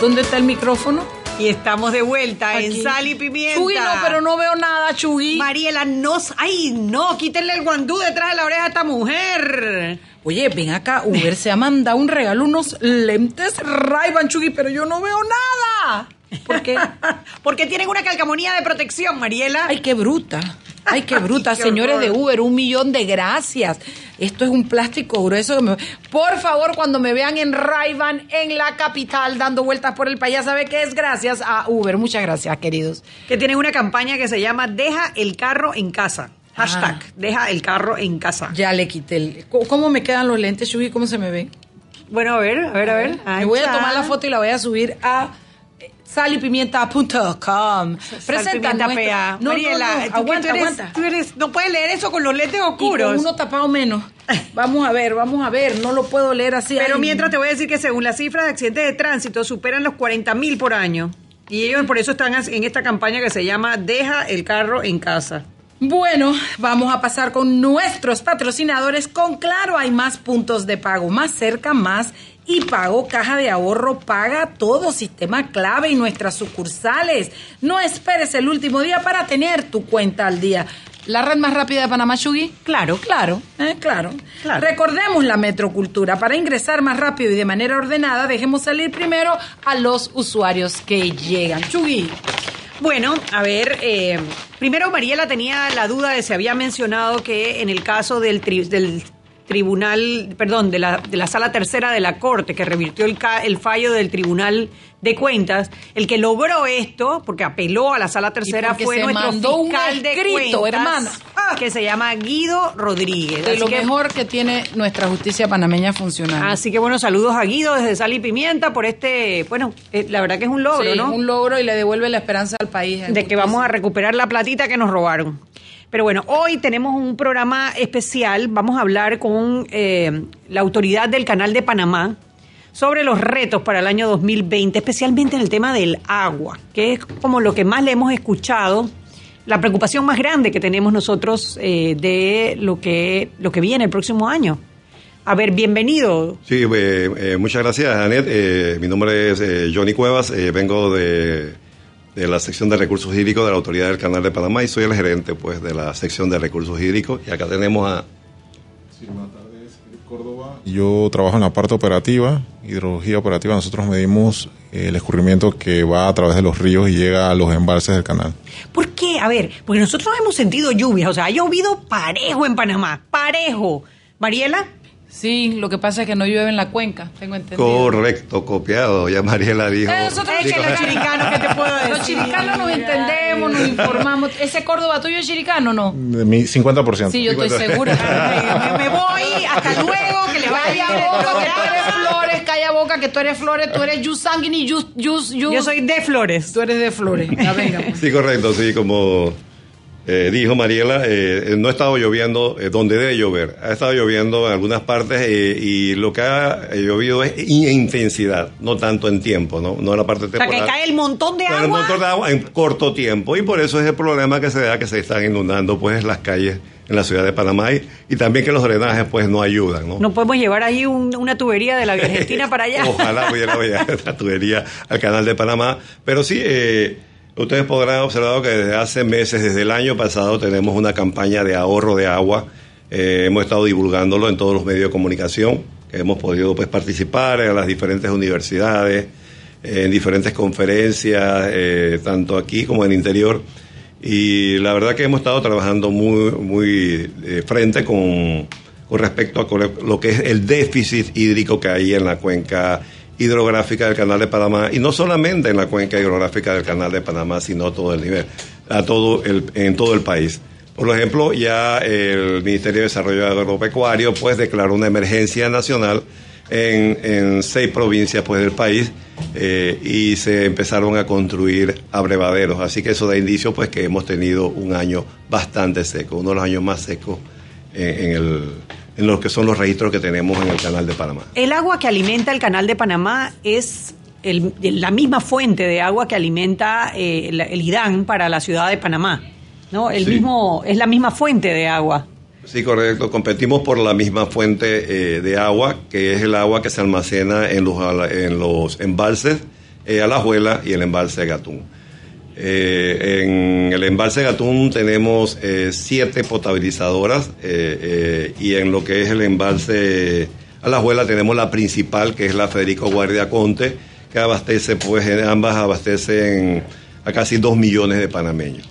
¿Dónde está el micrófono? Y estamos de vuelta en Sal y Pimienta. Chugui, no, pero no veo nada, Chugui. Mariela, no. Ay, no, quítenle el guandú detrás de la oreja a esta mujer. Oye, ven acá, Uber se ha mandado un regalo, unos lentes ray Chugui, pero yo no veo nada. ¿Por qué? <laughs> Porque tienen una calcamonía de protección, Mariela. Ay, qué bruta. Ay, qué <laughs> bruta, señores de Uber, un millón de gracias. Esto es un plástico grueso. Por favor, cuando me vean en Raivan, en la capital, dando vueltas por el país, ya sabe que es gracias a Uber. Muchas gracias, queridos. Que tienen una campaña que se llama Deja el carro en casa. Hashtag, ah. deja el carro en casa. Ya le quité el... ¿Cómo me quedan los lentes, Shugi? ¿Cómo se me ven? Bueno, a ver, a ver, a ver. Me voy a tomar la foto y la voy a subir a salipimienta.com. Presenta nuestra... No, Mariela, no, aguanta, aguanta. no puedes leer eso con los lentes oscuros. uno tapado menos. <laughs> Vamos a ver, vamos a ver, no lo puedo leer así. Pero mientras te voy a decir que según las cifras de accidentes de tránsito superan los 40 mil por año. Y ellos por eso están en esta campaña que se llama Deja el carro en casa. Bueno, vamos a pasar con nuestros patrocinadores. Con Claro hay más puntos de pago, más cerca, más y Pago Caja de Ahorro paga todo sistema clave y nuestras sucursales. No esperes el último día para tener tu cuenta al día. ¿La red más rápida de Panamá, Chugui? Claro. Claro, eh, claro, claro. Recordemos la metrocultura. Para ingresar más rápido y de manera ordenada, dejemos salir primero a los usuarios que llegan. Chugui. Bueno, a ver, eh, primero Mariela tenía la duda de si había mencionado que en el caso del, del tribunal, perdón, de la, de la sala tercera de la Corte, que revirtió el, el fallo del Tribunal de Cuentas, el que logró esto, porque apeló a la sala tercera, fue nuestro fiscal de cuentas, hermano. <laughs> que se llama Guido Rodríguez. De lo mejor que tiene nuestra justicia panameña funcionando. Así que bueno, saludos a Guido desde Sal y Pimienta por este, bueno, eh, la verdad que es un logro, sí, ¿no? un logro y le devuelve la esperanza al país. De que vamos a recuperar la platita que nos robaron. Pero bueno, hoy tenemos un programa especial. Vamos a hablar con eh, la autoridad del Canal de Panamá sobre los retos para el año 2020, especialmente en el tema del agua, que es como lo que más le hemos escuchado, la preocupación más grande que tenemos nosotros eh, de lo que, lo que viene el próximo año. A ver, bienvenido. Sí, eh, muchas gracias, Anet. mi nombre es Johnny Cuevas, vengo de de la sección de recursos hídricos de la Autoridad del Canal de Panamá y soy el gerente pues de la sección de recursos hídricos y acá tenemos a sí, buenas tardes, Córdoba. Yo trabajo en la parte operativa, hidrología operativa. Nosotros medimos el escurrimiento que va a través de los ríos y llega a los embalses del canal. ¿Por qué qué? A ver, porque nosotros hemos sentido lluvias, o sea, ha llovido parejo en Panamá, parejo. Mariela. Sí, lo que pasa es que no llueve en la cuenca, tengo entendido. Correcto, copiado, ya Mariela dijo. Eh, nosotros Es que los chiricanos, ¿qué te puedo decir? Los chiricanos nos entendemos, nos informamos. ¿Ese Córdoba tuyo es chiricano no? De mi 50%. Sí, yo estoy segura. <laughs> me, me voy, hasta luego, que le vaya boca, que tú eres flores, calla boca, que tú eres flores, tú eres Yus Sanguini, Yus, Yus, Yus. Yo soy de Flores. Tú eres de flores. Ya venga. pues. Sí, correcto, sí, como eh, dijo Mariela, eh, no ha estado lloviendo eh, donde debe llover. Ha estado lloviendo en algunas partes eh, y lo que ha eh, llovido es in- intensidad, no tanto en tiempo, no, no en la parte O sea, temporal. que cae el montón de Pero el agua. montón de agua en corto tiempo y por eso es el problema que se da que se están inundando pues las calles en la ciudad de Panamá y, y también que los drenajes pues no ayudan, ¿no? No podemos llevar ahí un- una tubería de la Argentina para allá. <laughs> Ojalá pudiera <laughs> la tubería al canal de Panamá. Pero sí, eh, ustedes podrán observar que desde hace meses, desde el año pasado, tenemos una campaña de ahorro de agua. Eh, hemos estado divulgándolo en todos los medios de comunicación, hemos podido pues, participar en las diferentes universidades, eh, en diferentes conferencias, eh, tanto aquí como en el interior. Y la verdad que hemos estado trabajando muy, muy de frente con, con respecto a lo que es el déficit hídrico que hay en la cuenca hidrográfica del Canal de Panamá y no solamente en la cuenca hidrográfica del Canal de Panamá, sino todo el nivel, a todo el, en todo el país. Por ejemplo, ya el Ministerio de Desarrollo Agropecuario pues declaró una emergencia nacional en, en seis provincias pues del país eh, y se empezaron a construir abrevaderos. Así que eso da indicio pues que hemos tenido un año bastante seco, uno de los años más secos en, en el, en lo que son los registros que tenemos en el canal de Panamá. El agua que alimenta el canal de Panamá es el- la misma fuente de agua que alimenta eh, el, el IDAN para la ciudad de Panamá. ¿no? El Sí. mismo, es la misma fuente de agua. Sí, correcto. Competimos por la misma fuente eh, de agua, que es el agua que se almacena en los, en los embalses eh, Alajuela y el embalse Gatún. Eh, en el embalse Gatún tenemos eh, siete potabilizadoras eh, eh, y en lo que es el embalse Alajuela tenemos la principal, que es la Federico Guardia Conte, que abastece, pues ambas abastecen a casi dos millones de panameños.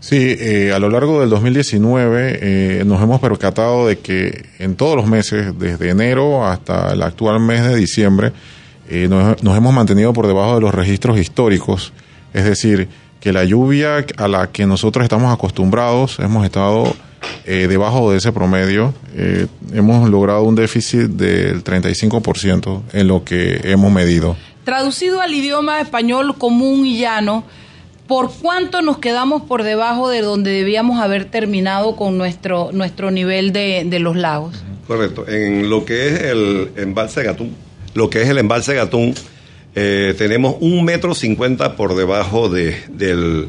Sí, eh, a lo largo del 2019 eh, nos hemos percatado de que en todos los meses, desde enero hasta el actual mes de diciembre, nos, nos hemos mantenido por debajo de los registros históricos. Es decir, que la lluvia a la que nosotros estamos acostumbrados, hemos estado eh, debajo de ese promedio. Eh, hemos logrado un déficit del 35% en lo que hemos medido. Traducido al idioma español común y llano, ¿por cuánto nos quedamos por debajo de donde debíamos haber terminado con nuestro, nuestro nivel de, de los lagos? Correcto. En lo que es el embalse Gatún, lo que es el embalse Gatún, eh, tenemos un metro cincuenta por debajo de, del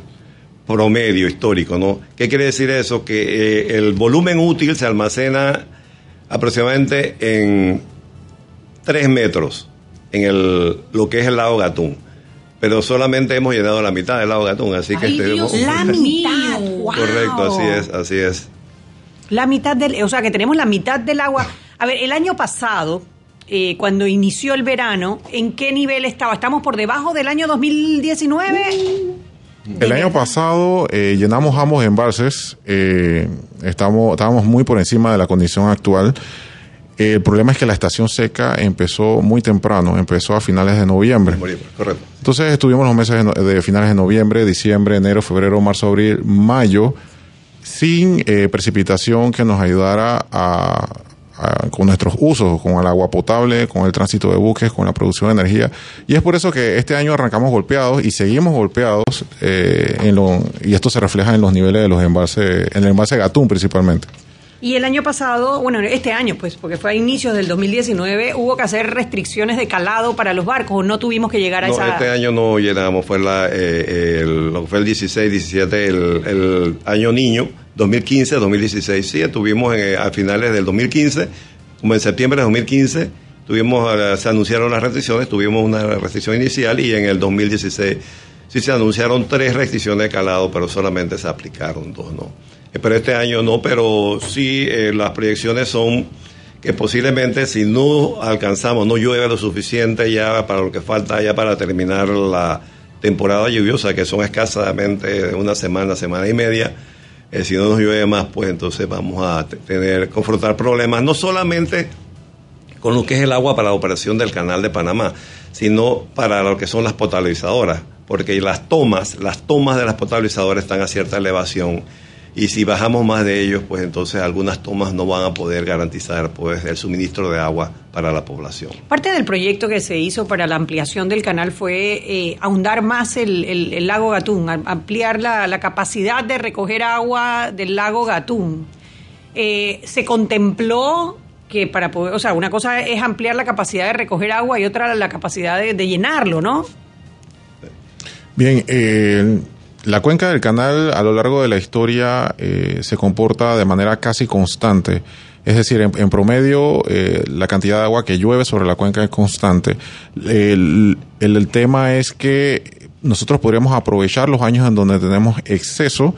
promedio histórico, ¿no? ¿Qué quiere decir eso? Que eh, el volumen útil se almacena aproximadamente en tres metros en el, lo que es el lago Gatún. Pero solamente hemos llenado la mitad del lago Gatún, así que Ay, la mitad. ¡Wow! Correcto, así es, así es. La mitad del, o sea, que tenemos la mitad del agua. A ver, el año pasado, eh, cuando inició el verano, ¿en qué nivel estaba? ¿Estamos por debajo del año 2019? El año pasado eh, llenamos ambos embalses, eh, estamos, estábamos muy por encima de la condición actual. Eh, el problema es que la estación seca empezó muy temprano, empezó a finales de noviembre. Correcto. Entonces estuvimos los meses de, no- de finales de noviembre, diciembre, enero, febrero, marzo, abril, mayo, sin eh, precipitación que nos ayudara a, a- con nuestros usos, con el agua potable, con el tránsito de buques, con la producción de energía. Y es por eso que este año arrancamos golpeados y seguimos golpeados, eh, en lo- y esto se refleja en los niveles de los embalses, en el embalse Gatún principalmente. Y el año pasado, bueno, este año, pues, porque fue a inicios del 2019, hubo que hacer restricciones de calado para los barcos, o no tuvimos que llegar a No, esa... este año no llenamos, fue la, eh, el, lo que fue el 16, 17, el, el año niño, 2015, 2016. Sí, estuvimos eh, a finales del 2015, como en septiembre de 2015, tuvimos, eh, se anunciaron las restricciones, tuvimos una restricción inicial y en el 2016 sí se anunciaron tres restricciones de calado, pero solamente se aplicaron dos, ¿no? Eh, Pero este año no, pero sí las proyecciones son que posiblemente si no alcanzamos, no llueve lo suficiente ya para lo que falta ya para terminar la temporada lluviosa, que son escasamente una semana, semana y media, eh, si no nos llueve más, pues entonces vamos a tener, confrontar problemas, no solamente con lo que es el agua para la operación del canal de Panamá, sino para lo que son las potabilizadoras, porque las tomas, las tomas de las potabilizadoras están a cierta elevación y si bajamos más de ellos, pues entonces algunas tomas no van a poder garantizar pues el suministro de agua para la población. Parte del proyecto que se hizo para la ampliación del canal fue eh, ahondar más el, lago Gatún, ampliar la, capacidad de recoger agua del lago Gatún. Eh, se contempló que para poder, o sea, una cosa es ampliar la capacidad de recoger agua y otra la capacidad de, llenarlo, ¿no? Bien, eh, la cuenca del canal a lo largo de la historia eh, se comporta de manera casi constante. Es decir, en, promedio eh, la cantidad de agua que llueve sobre la cuenca es constante. El, tema es que nosotros podríamos aprovechar los años en donde tenemos exceso,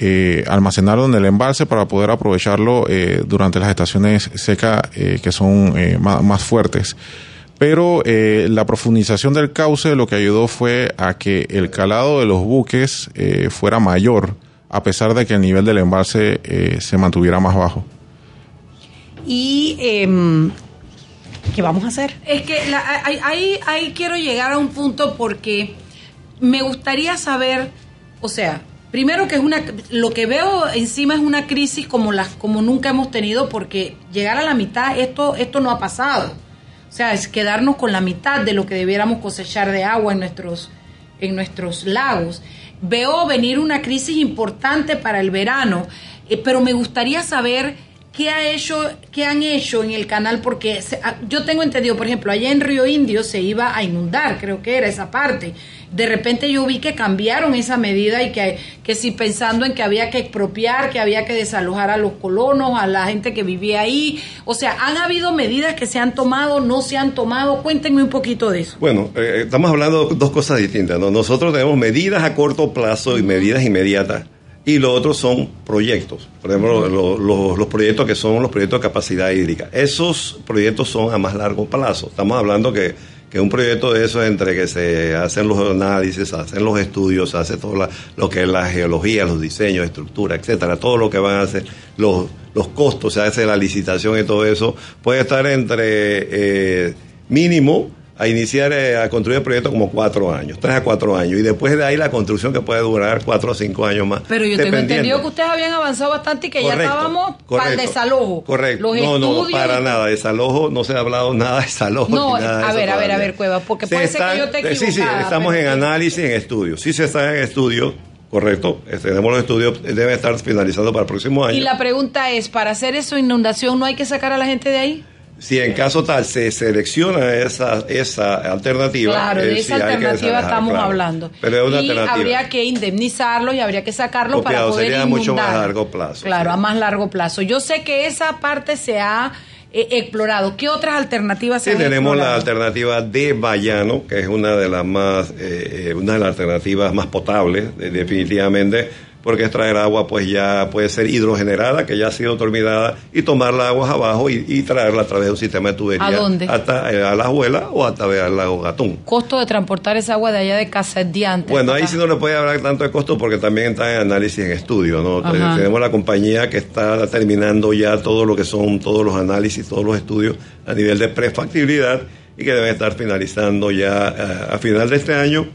eh, almacenarlo en el embalse para poder aprovecharlo durante las estaciones secas que son más fuertes pero eh, la profundización del cauce lo que ayudó fue a que el calado de los buques eh, fuera mayor, a pesar de que el nivel del embalse eh, se mantuviera más bajo. ¿Y em, qué vamos a hacer? Es que ahí, ahí quiero llegar a un punto porque me gustaría saber, o sea, Primero que es una, lo que veo encima es una crisis como las, como nunca hemos tenido, porque llegar a la mitad esto, esto no ha pasado. O sea, es quedarnos con la mitad de lo que debiéramos cosechar de agua en nuestros, en nuestros lagos. Veo venir una crisis importante para el verano, eh, pero me gustaría saber qué, ha hecho, qué han hecho en el canal, porque ah, yo tengo entendido, por ejemplo, allá en Río Indio se iba a inundar, creo que era esa parte. De repente yo vi que cambiaron esa medida y que, que si pensando en que había que expropiar, que había que desalojar a los colonos, a la gente que vivía ahí, o sea, han habido medidas que se han tomado, no se han tomado, cuéntenme un poquito de eso. Bueno, eh, estamos hablando de dos cosas distintas, ¿no? Nosotros tenemos medidas a corto plazo y medidas inmediatas y lo otro son proyectos. Por ejemplo, los proyectos que son los proyectos de capacidad hídrica. Esos proyectos son a más largo plazo. Estamos hablando que que un proyecto de eso entre que se hacen los análisis, hacen los estudios, se hace todo lo que es la geología, los diseños, estructura, etcétera, todo lo que van a hacer, los, los costos, se hace la licitación y todo eso, puede estar entre eh, mínimo a iniciar eh, a construir el proyecto como cuatro años, tres a cuatro años, y después de ahí la construcción que puede durar cuatro o cinco años más. Pero yo tengo entendido que ustedes habían avanzado bastante y que ya estábamos para el desalojo. Correcto. no, no, para nada. Desalojo, no se ha hablado nada de desalojo. No, a ver, a ver, a ver, Cueva, porque puede ser que yo te equivocara, Sí, sí, estamos en análisis, en estudio. Sí se está en estudio, Correcto, este, tenemos los estudios, debe estar finalizando para el próximo año. Y la pregunta es, ¿para hacer eso inundación no hay que sacar a la gente de ahí? Si en caso tal se selecciona esa, esa alternativa. Claro, de eh, esa alternativa estamos hablando. Pero es una y habría que indemnizarlo y habría que sacarlo para poder sería mucho más largo plazo. Claro, a más largo plazo. Yo sé que esa parte se ha eh, explorado. ¿Qué otras alternativas se sí, tenemos la alternativa de Bayano, que es una de las más, eh, una de las alternativas más potables, definitivamente porque extraer agua pues ya puede ser hidrogenerada, que ya ha sido terminada, y tomar la agua abajo y, traerla a través de un sistema de tubería. ¿A dónde? Hasta eh, a la abuela o hasta al lago Gatún. ¿Costo de transportar esa agua de allá de Casa Diante? Bueno, ahí sí no le puede hablar tanto de costo porque también está en análisis en estudio, ¿no? tenemos la compañía que está terminando ya todo lo que son todos los análisis, todos los estudios a nivel de prefactibilidad y que deben estar finalizando ya eh, a final de este año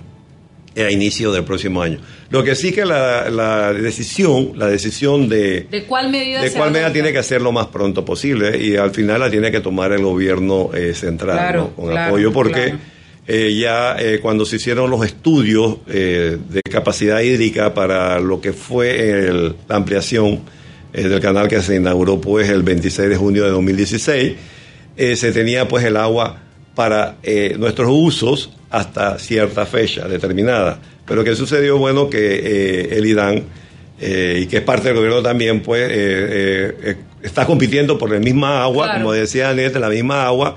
a inicio del próximo año. Lo que sí que la, la decisión, la decisión de... ¿De cuál medida? De cuál medida tiene que hacer lo más pronto posible y al final la tiene que tomar el gobierno eh, central con apoyo porque eh, ya eh, cuando se hicieron los estudios de capacidad hídrica para lo que fue la ampliación del canal que se inauguró pues el 26 de junio de 2016, se tenía pues el agua para nuestros usos hasta cierta fecha determinada. Pero ¿qué sucedió? Bueno, que eh, el IDAN, eh, y que es parte del gobierno también, pues eh, está compitiendo por la misma agua, como decía Anette, la misma agua,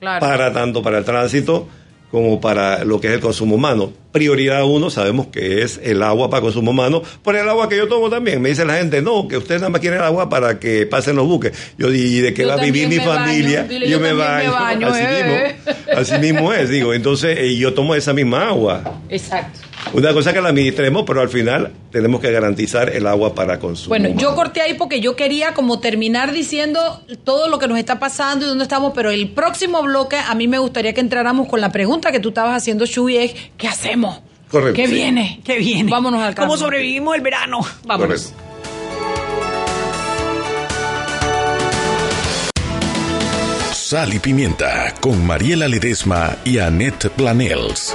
para tanto para el tránsito como para lo que es el consumo humano. prioridad uno sabemos que es el agua para consumo humano, por el agua que yo tomo también. Me dice la gente, no, que usted nada más quiere el agua para que pasen los buques. Yo digo, ¿y de qué va a vivir mi familia? Yo, yo me baño. me baño, así, eh. mismo, así mismo es, digo. Entonces, eh, yo tomo esa misma agua. Exacto. Una cosa que la administremos, pero al final tenemos que garantizar el agua para consumo. Bueno, yo corté ahí porque yo quería como terminar diciendo todo lo que nos está pasando y dónde estamos, pero el próximo bloque a mí me gustaría que entráramos con la pregunta que tú estabas haciendo, Shui, es ¿qué hacemos? Correcto. ¿Qué Sí. viene? ¿Qué viene? Vámonos al ¿Cómo campo. sobrevivimos el verano? Vámonos. Correcto. Sal y Pimienta con Mariela Ledesma y Annette Planels.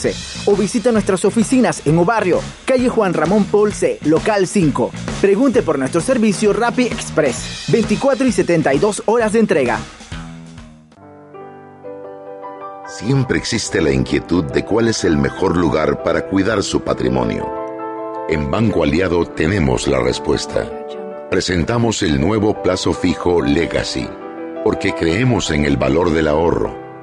o visita nuestras oficinas en Obarrio, calle Juan Ramón Polce, local 5. Pregunte por nuestro servicio Rappi Express, 24 y 72 horas de entrega. Siempre existe la inquietud de cuál es el mejor lugar para cuidar su patrimonio. En Banco Aliado tenemos la respuesta. Presentamos el nuevo plazo fijo Legacy, porque creemos en el valor del ahorro,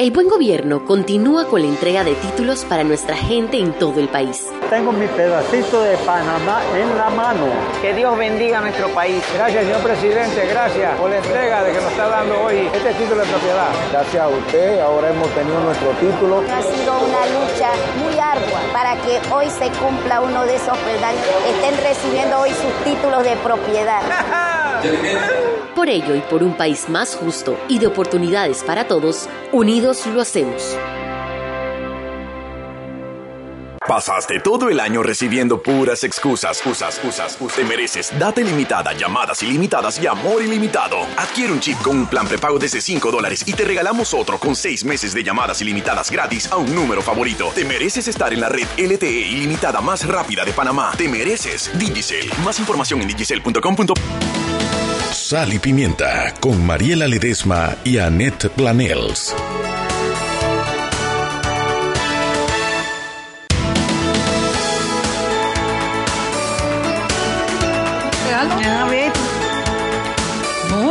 El buen gobierno continúa con la entrega de títulos para nuestra gente en todo el país. Tengo mi pedacito de Panamá en la mano. Que Dios bendiga a nuestro país. Gracias, señor presidente. Gracias por la entrega de que nos está dando hoy este título de propiedad. Gracias a usted, ahora hemos tenido nuestro título. Ha sido una lucha muy ardua para que hoy se cumpla uno de esos peldaños. Estén recibiendo hoy sus títulos de propiedad. <laughs> Por ello y por un país más justo y de oportunidades para todos, unidos lo hacemos. Pasaste todo el año recibiendo puras excusas, usas, usas, usas. Te mereces data ilimitada, llamadas ilimitadas y amor ilimitado. Adquiere un chip con un plan prepago desde 5 dólares y te regalamos otro con 6 meses de llamadas ilimitadas gratis a un número favorito. Te mereces estar en la red LTE ilimitada más rápida de Panamá. Te mereces Digicel. Más información en digicel.com. Sal y Pimienta con Mariela Ledesma y Annette Planels.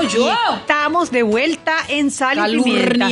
Yo. Estamos de vuelta en Sal y Pimienta.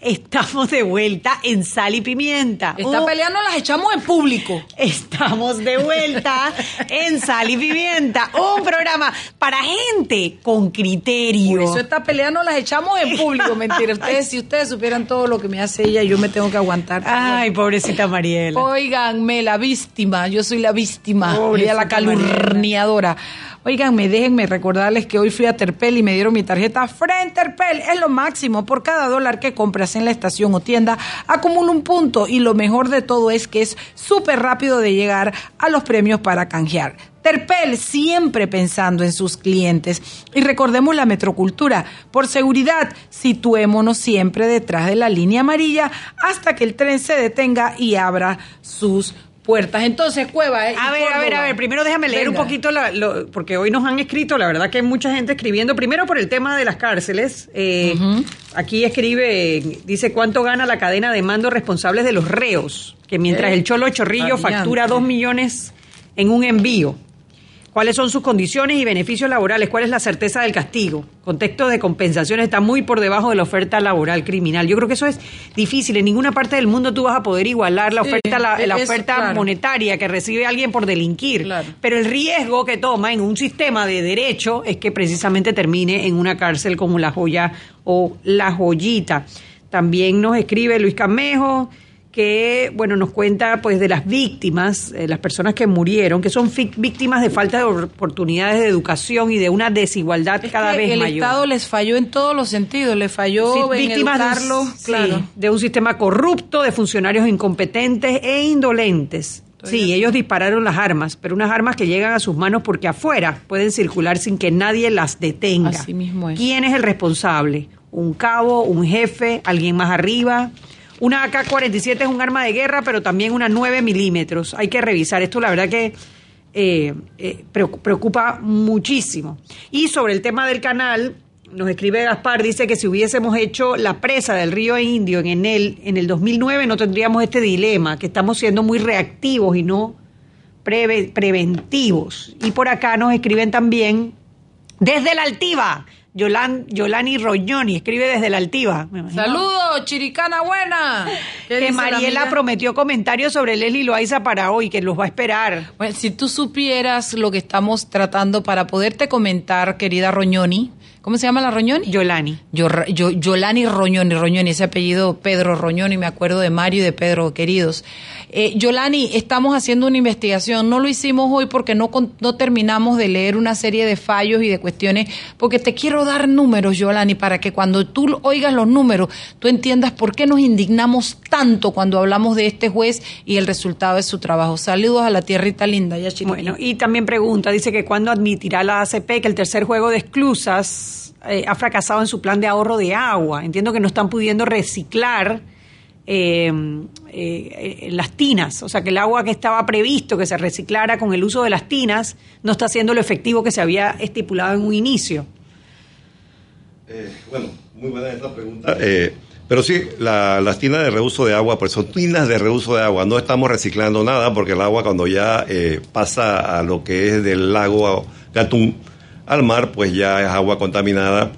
Estamos de vuelta en Sal y Pimienta. Esta Un- pelea no las echamos en público. Estamos de vuelta en Sal y Pimienta, un programa para gente con criterio. Por eso esta pelea no las echamos en público, mentira. <laughs> Ustedes, si ustedes supieran todo lo que me hace ella, yo me tengo que aguantar. Ay, pobrecita Mariela. Óiganme, la víctima, yo soy la víctima, Pobrecita ella la calurniadora. Óiganme, déjenme recordarles que hoy fui a Terpel y me dieron mi tarjeta Fren Terpel. Es lo máximo. Por cada dólar que compras en la estación o tienda, acumula un punto. Y lo mejor de todo es que es súper rápido de llegar a los premios para canjear. Terpel siempre pensando en sus clientes. Y recordemos la metrocultura. Por seguridad, situémonos siempre detrás de la línea amarilla hasta que el tren se detenga y abra sus puertas. Entonces, Cueva, ¿eh? A ver, a ver, a ver, primero déjame leer Venga. un poquito, la- lo- porque hoy nos han escrito, la verdad que hay mucha gente escribiendo, primero por el tema de las cárceles. Eh, Aquí escribe, dice cuánto gana la cadena de mando responsables de los reos, que mientras Eh, el Cholo Chorrillo variante. factura dos millones en un envío. ¿Cuáles son sus condiciones y beneficios laborales? ¿Cuál es la certeza del castigo? Contexto de compensación está muy por debajo de la oferta laboral criminal. Yo creo que eso es difícil. En ninguna parte del mundo tú vas a poder igualar la Sí, oferta, la, la eso, oferta claro. monetaria que recibe alguien por delinquir. Pero el riesgo que toma en un sistema de derecho es que precisamente termine en una cárcel como La Joya o La Joyita. También nos escribe Luis Camejo que, bueno, nos cuenta pues de las víctimas, eh, las personas que murieron, que son víctimas de falta de oportunidades de educación y de una desigualdad cada vez el mayor. El Estado les falló en todos los sentidos, les falló sí, en víctimas de, claro. sí, de un sistema corrupto, de funcionarios incompetentes e indolentes. Sí, ellos dispararon las armas, pero unas armas que llegan a sus manos porque afuera pueden circular sin que nadie las detenga. Así mismo es. ¿Quién es el responsable? ¿Un cabo, un jefe, alguien más arriba? Una AK-47 es un arma de guerra, pero también una 9 milímetros. Hay que revisar. Esto la verdad que eh, eh, preocupa muchísimo. Y sobre el tema del canal, nos escribe Gaspar, dice que si hubiésemos hecho la presa del río Indio en el, en el 2009 no tendríamos este dilema, que estamos siendo muy reactivos y no preve, preventivos. Y por acá nos escriben también desde la altiva. Yolan, Yolani Roñoni escribe desde la altiva. Saludos, chiricana buena. Que Mariela prometió comentarios sobre Leslie Loaiza para hoy, que los va a esperar. Bueno, si tú supieras lo que estamos tratando para poderte comentar, querida Roñoni, ¿Cómo se llama la Roñoni? Yolani. Yo, yo, Yolani Roñoni, Roñoni, ese apellido Pedro Roñoni, me acuerdo de Mario y de Pedro, queridos. Eh, Yolani, estamos haciendo una investigación, no lo hicimos hoy porque no, no terminamos de leer una serie de fallos y de cuestiones, porque te quiero dar números, Yolani, para que cuando tú oigas los números, tú entiendas por qué nos indignamos tanto cuando hablamos de este juez y el resultado de su trabajo. Saludos a la tierrita linda, ya Bueno, y también pregunta, dice que cuándo admitirá la ACP que el tercer juego de eh, ha fracasado en su plan de ahorro de agua. Entiendo que no están pudiendo reciclar eh, eh, las tinas, o sea que el agua que estaba previsto que se reciclara con el uso de las tinas no está siendo lo efectivo que se había estipulado en un inicio. bueno, muy buena esta pregunta. pero sí, las tinas de reuso de agua, pues son tinas de reuso de agua. No estamos reciclando nada porque el agua cuando ya pasa a lo que es del lago Gatún, al mar, pues ya es agua contaminada.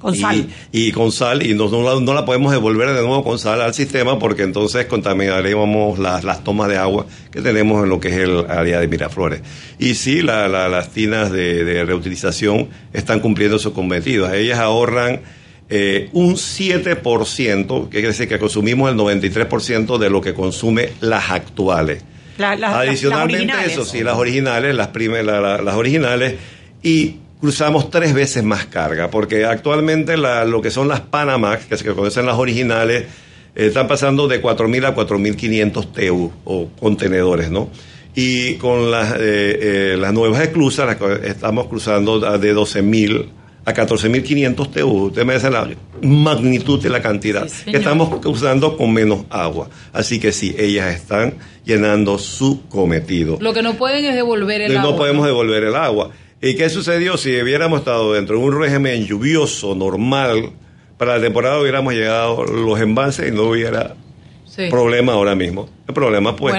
Con sal. Y con sal, y no, no, la, podemos devolver de nuevo con sal al sistema porque entonces contaminaríamos las, las tomas de agua que tenemos en lo que es el área de Miraflores. Y sí, las tinas de, reutilización están cumpliendo su cometido. Ellas ahorran eh, un 7%, que quiere decir que consumimos el 93% de lo que consume las actuales. Adicionalmente eso, sí, las originales, las, primeras, las originales y cruzamos tres veces más carga, porque actualmente lo que son las Panamax, que se conocen las originales, eh, están pasando de 4.000 a 4.500 TEU o contenedores, ¿no? Y con las, eh, eh, las nuevas esclusas estamos cruzando de 12.000 a 14.500 TEU. Usted me dice la magnitud de la cantidad que estamos usando con menos agua. Así que sí, ellas están llenando su cometido. Lo que no pueden es devolver el agua. No podemos devolver el agua. ¿Y qué sucedió? Si hubiéramos estado dentro de un régimen lluvioso, normal, para la temporada hubiéramos llegado los embalses y no hubiera problema ahora mismo. El problema pues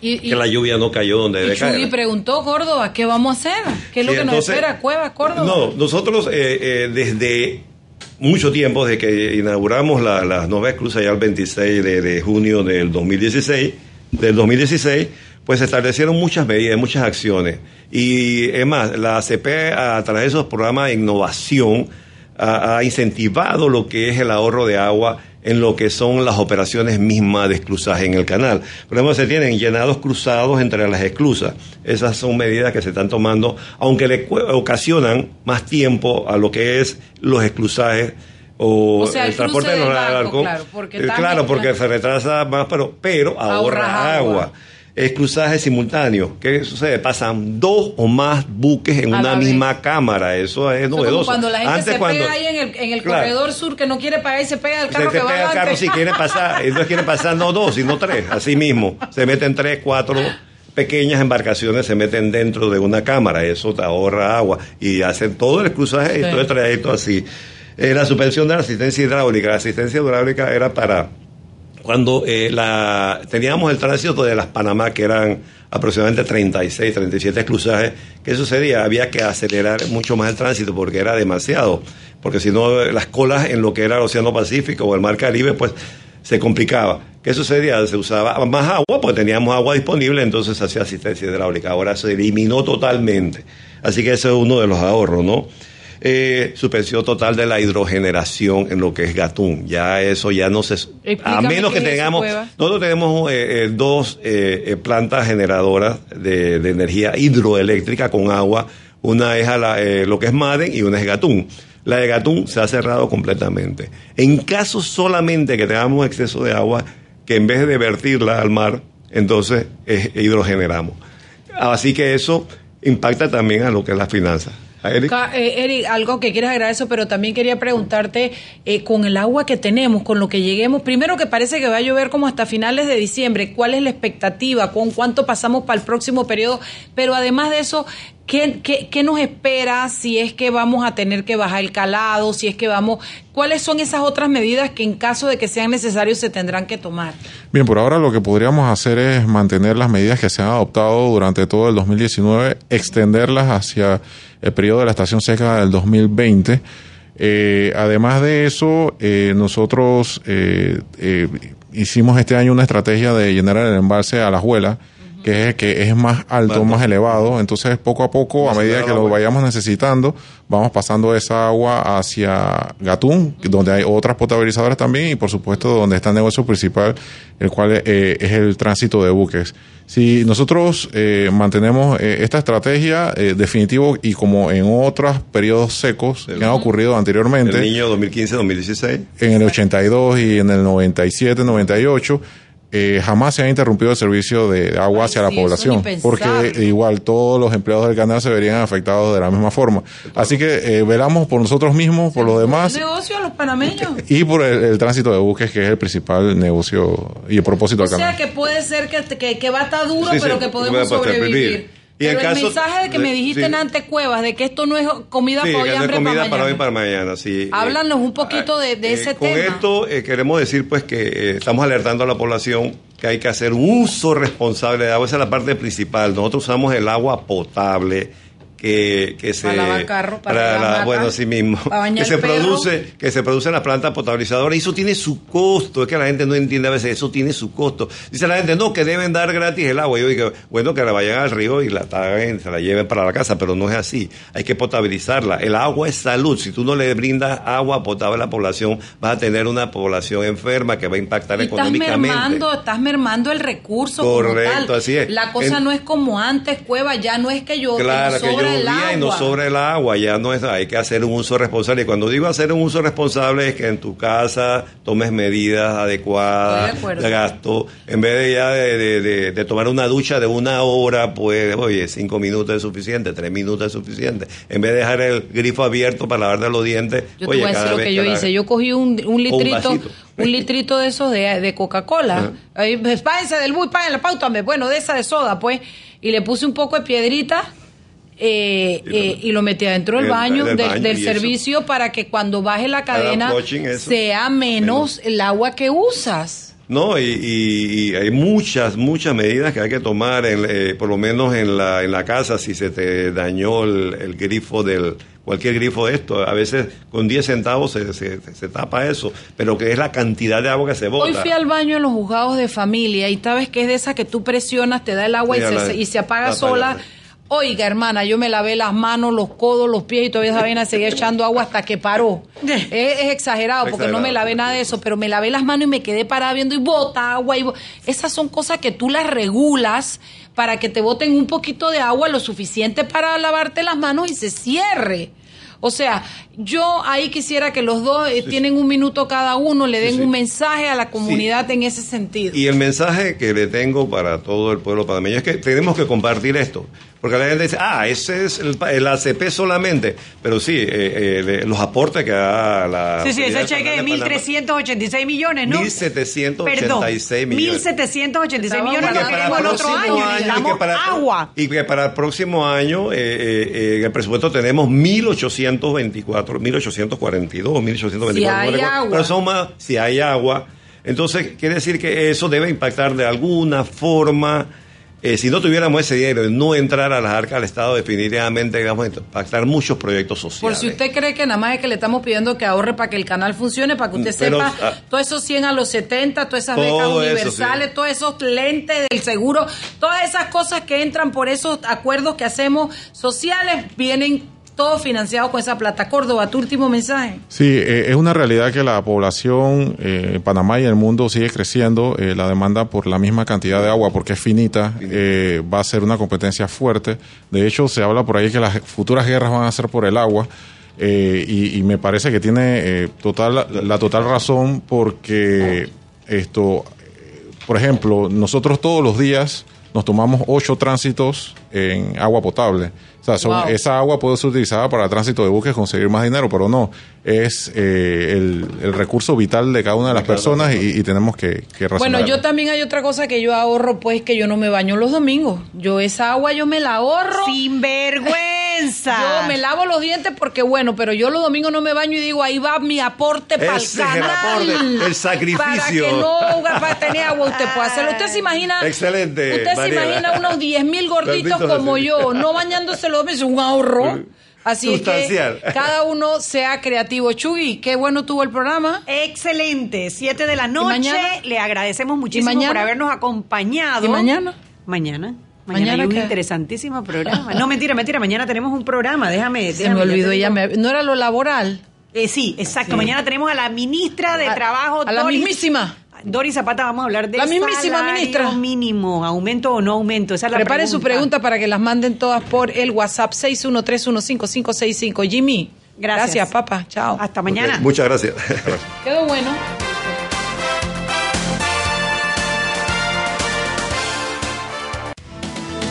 que, que la lluvia no cayó donde debe caer. Y preguntó Córdoba, ¿qué vamos a hacer? ¿Qué es lo que nos espera? Cueva, Córdoba. No, nosotros eh, eh, desde mucho tiempo, desde que inauguramos las la nuevas cruzas ya el 26 de, de junio del 2016, del 2016, pues se establecieron muchas medidas, muchas acciones. Y es más, la ACP a través de esos programas de innovación ha, incentivado lo que es el ahorro de agua en lo que son las operaciones mismas de esclusaje en el canal. Por ejemplo, se tienen llenados cruzados entre las esclusas. Esas son medidas que se están tomando, aunque le ocasionan más tiempo a lo que es los esclusajes o, el, transporte de los Claro, porque, eh, claro, porque se retrasa más, pero, pero ahorra, agua es cruzaje simultáneo. ¿Qué sucede? Pasan dos o más buques en una misma cámara. Eso es novedoso. cuando la gente se pega ahí en el, en el corredor sur que no quiere pagar y se pega al carro se, que se pega al carro si quiere <laughs> pasar. Entonces quiere pasar no dos, sino tres. Así mismo. Se meten tres, cuatro pequeñas embarcaciones se meten dentro de una cámara. Eso te ahorra agua. Y hacen todo el cruzaje y todo el trayecto así. Eh, la suspensión de la asistencia hidráulica. La asistencia hidráulica era para cuando eh, la, teníamos el tránsito de las Panamá, que eran aproximadamente 36, 37 cruzajes, ¿qué sucedía? Había que acelerar mucho más el tránsito porque era demasiado, porque si no las colas en lo que era el Océano Pacífico o el Mar Caribe, pues se complicaba. ¿Qué sucedía? Se usaba más agua, pues teníamos agua disponible, entonces hacía asistencia hidráulica. Ahora se eliminó totalmente. Así que ese es uno de los ahorros, ¿no? Eh, suspensión total de la hidrogeneración en lo que es Gatún. Ya eso ya no se... a menos que tengamos... nosotros tenemos eh, eh, dos plantas generadoras de, energía hidroeléctrica con agua. Una es a la, lo que es Maden y una es Gatún. La de Gatún se ha cerrado completamente. En caso solamente que tengamos exceso de agua, que en vez de vertirla al mar, entonces hidrogeneramos. Así que eso impacta también a lo que es la finanza. Eric. Eh, Eric, algo que quieras agradecerte, pero también quería preguntarte, eh, con el agua que tenemos, con lo que lleguemos, primero que parece que va a llover como hasta finales de diciembre, ¿cuál es la expectativa? ¿Con cuánto pasamos para el próximo periodo? Pero además de eso, ¿Qué, qué, nos espera si es que vamos a tener que bajar el calado, si es que vamos, cuáles son esas otras medidas que en caso de que sean necesarios se tendrán que tomar? Bien, por ahora lo que podríamos hacer es mantener las medidas que se han adoptado durante todo el 2019, extenderlas hacia el periodo de la estación seca del 2020. Eh, además de eso, eh, nosotros eh, hicimos este año una estrategia de llenar el embalse a la juela que es, que es más alto, más elevado. Entonces, poco a poco, a medida que lo vayamos necesitando, vamos pasando esa agua hacia Gatún, donde hay otras potabilizadoras también, y por supuesto, donde está el negocio principal, el cual eh, es el tránsito de buques. Si nosotros eh, mantenemos eh, esta estrategia, definitivo, y como en otros periodos secos que han ocurrido anteriormente. El niño 2015-2016. En el 82 y en el 97-98 eh, jamás se ha interrumpido el servicio de agua hacia la población, porque igual todos los empleados del canal se verían afectados de la misma forma. Así que eh, velamos por nosotros mismos, por los demás. negocio a los panameños. Y por el, tránsito de buques, que es el principal negocio y el propósito del canal. O sea, que puede ser que, que, va a estar duro, pero que podemos sobrevivir. Y el, mensaje de que me dijiste antes, Cuevas, de que esto no es comida para hoy, hambre comida para, hoy para mañana. Sí. Háblanos un poquito de, de eh, ese tema. Con esto eh, queremos decir pues que eh, estamos alertando a la población que hay que hacer uso responsable de agua. Esa es la parte principal. Nosotros usamos el agua potable que, que se para carro, para, bueno sí mismo. que se produce que se produce en las plantas potabilizadoras. Y eso tiene su costo. Es que la gente no entiende a veces eso tiene su costo. Dice la gente no que deben dar gratis el agua yo digo bueno que la vayan al río y la traigan se la lleven para la casa pero no es así. Hay que potabilizarla. El agua es salud. Si tú no le brindas agua potable a la población vas a tener una población enferma que va a impactar económicamente estás mermando estás mermando el recurso correcto así es. La cosa no es como antes cueva ya no es que yo claro que, yo y no sobre el agua, ya no es, hay que hacer un uso responsable. Y cuando digo hacer un uso responsable es que en tu casa tomes medidas adecuadas de, gasto. En vez de ya de, tomar una ducha de una hora, pues, oye, cinco minutos es suficiente, tres minutos es suficiente. En vez de dejar el grifo abierto para lavarte los dientes, yo oye, te voy a decir lo que yo hice. Yo cogí un, litrito. Un, litrito de esos de, Coca-Cola. Pues, páguense del bus, páguense la pauta, bueno, de esa de soda, pues. Y le puse un poco de piedrita eh, eh, y, lo, metí adentro del baño, del, servicio para que cuando baje la cadena sea menos, el agua que usas. No, y, hay muchas, muchas medidas que hay que tomar, eh, por lo menos en la, en la casa, si se te dañó el, grifo del, cualquier grifo de esto. A veces con 10 centavos se, se, tapa eso, pero que es la cantidad de agua que se bota. Hoy fui al baño en los juzgados de familia y sabes que es de esa que tú presionas, te da el agua y, se, y, se, apaga sola. Oiga, hermana, yo me lavé las manos, los codos, los pies y todavía esa vaina seguía echando agua hasta que paró. <laughs> Es, exagerado porque no me lavé nada de eso, pero me lavé las manos y me quedé parada viendo y bota agua. Y Esas son cosas que tú las regulas para que te boten un poquito de agua, lo suficiente para lavarte las manos y se cierre. O sea, yo ahí quisiera que los dos eh, tienen un minuto cada uno, le den un mensaje a la comunidad en ese sentido. Y el mensaje que le tengo para todo el pueblo panameño es que tenemos que compartir esto. Porque la gente dice, ah, ese es el, ACP solamente. Pero sí, eh, eh, los aportes que da la. Sí, sí, ese cheque de 1.386 millones, ¿no? 1.786 millones. 1.786 millones que tenemos el otro año. año y para, agua. Y que para el próximo año, eh, en el presupuesto tenemos 1.824, 1.842, 1.824. Si hay agua. Pero son más, si hay agua. Entonces, quiere decir que eso debe impactar de alguna forma eh, si no tuviéramos ese dinero y no entrar a las arcas del Estado, definitivamente vamos a impactar muchos proyectos sociales. Por si usted cree que nada más es que le estamos pidiendo que ahorre para que el canal funcione, para que usted sepa, ah, todos esos 100 a los 70, todas esas becas universales, todos esos lentes del seguro, todas esas cosas que entran por esos acuerdos que hacemos sociales, vienen todo financiado con esa plata. Córdoba, tu último mensaje. Sí, eh, es una realidad que la población eh, en Panamá y el mundo sigue creciendo. Eh, la demanda por la misma cantidad de agua, porque es finita, va a ser una competencia fuerte. De hecho, se habla por ahí que las futuras guerras van a ser por el agua. Y, me parece que tiene total, la total razón porque esto, por ejemplo, nosotros todos los días nos tomamos ocho tránsitos en agua potable. O sea, esa agua puede ser utilizada para tránsito de buques, conseguir más dinero, pero no. Es eh, el, recurso vital de cada una de las personas y, tenemos que, que Bueno, yo también hay otra cosa que yo ahorro, pues que yo no me baño los domingos. Yo esa agua yo me la ahorro. Sin vergüenza. Yo me lavo los dientes porque bueno, pero yo los domingos no me baño y digo, ahí va mi aporte para el canal. El, sacrificio. Para que no, para tener agua usted puede hacerlo. Usted se imagina. Excelente. Usted se imagina unos 10 mil gorditos como yo, no bañándose los es un ahorro. Así que cada uno sea creativo. Chugui, qué bueno tuvo el programa. Excelente. Siete de la noche. Le agradecemos muchísimo por habernos acompañado. ¿Y mañana? Mañana. Mañana, hay un interesantísimo programa. No, mentira, mentira. Mañana tenemos un programa. Déjame. Se me olvidó. Ella ¿No era lo laboral? Eh, sí, exacto. Mañana tenemos a la ministra de Trabajo. A la mismísima. Doris Zapata, vamos a hablar de la mismísima ministra. mínimo, aumento o no aumento. Esa es la Preparen su pregunta para que las manden todas por el WhatsApp 61315565. Jimmy. Gracias. Gracias, papá. Chao. Hasta mañana. muchas gracias. Quedó bueno.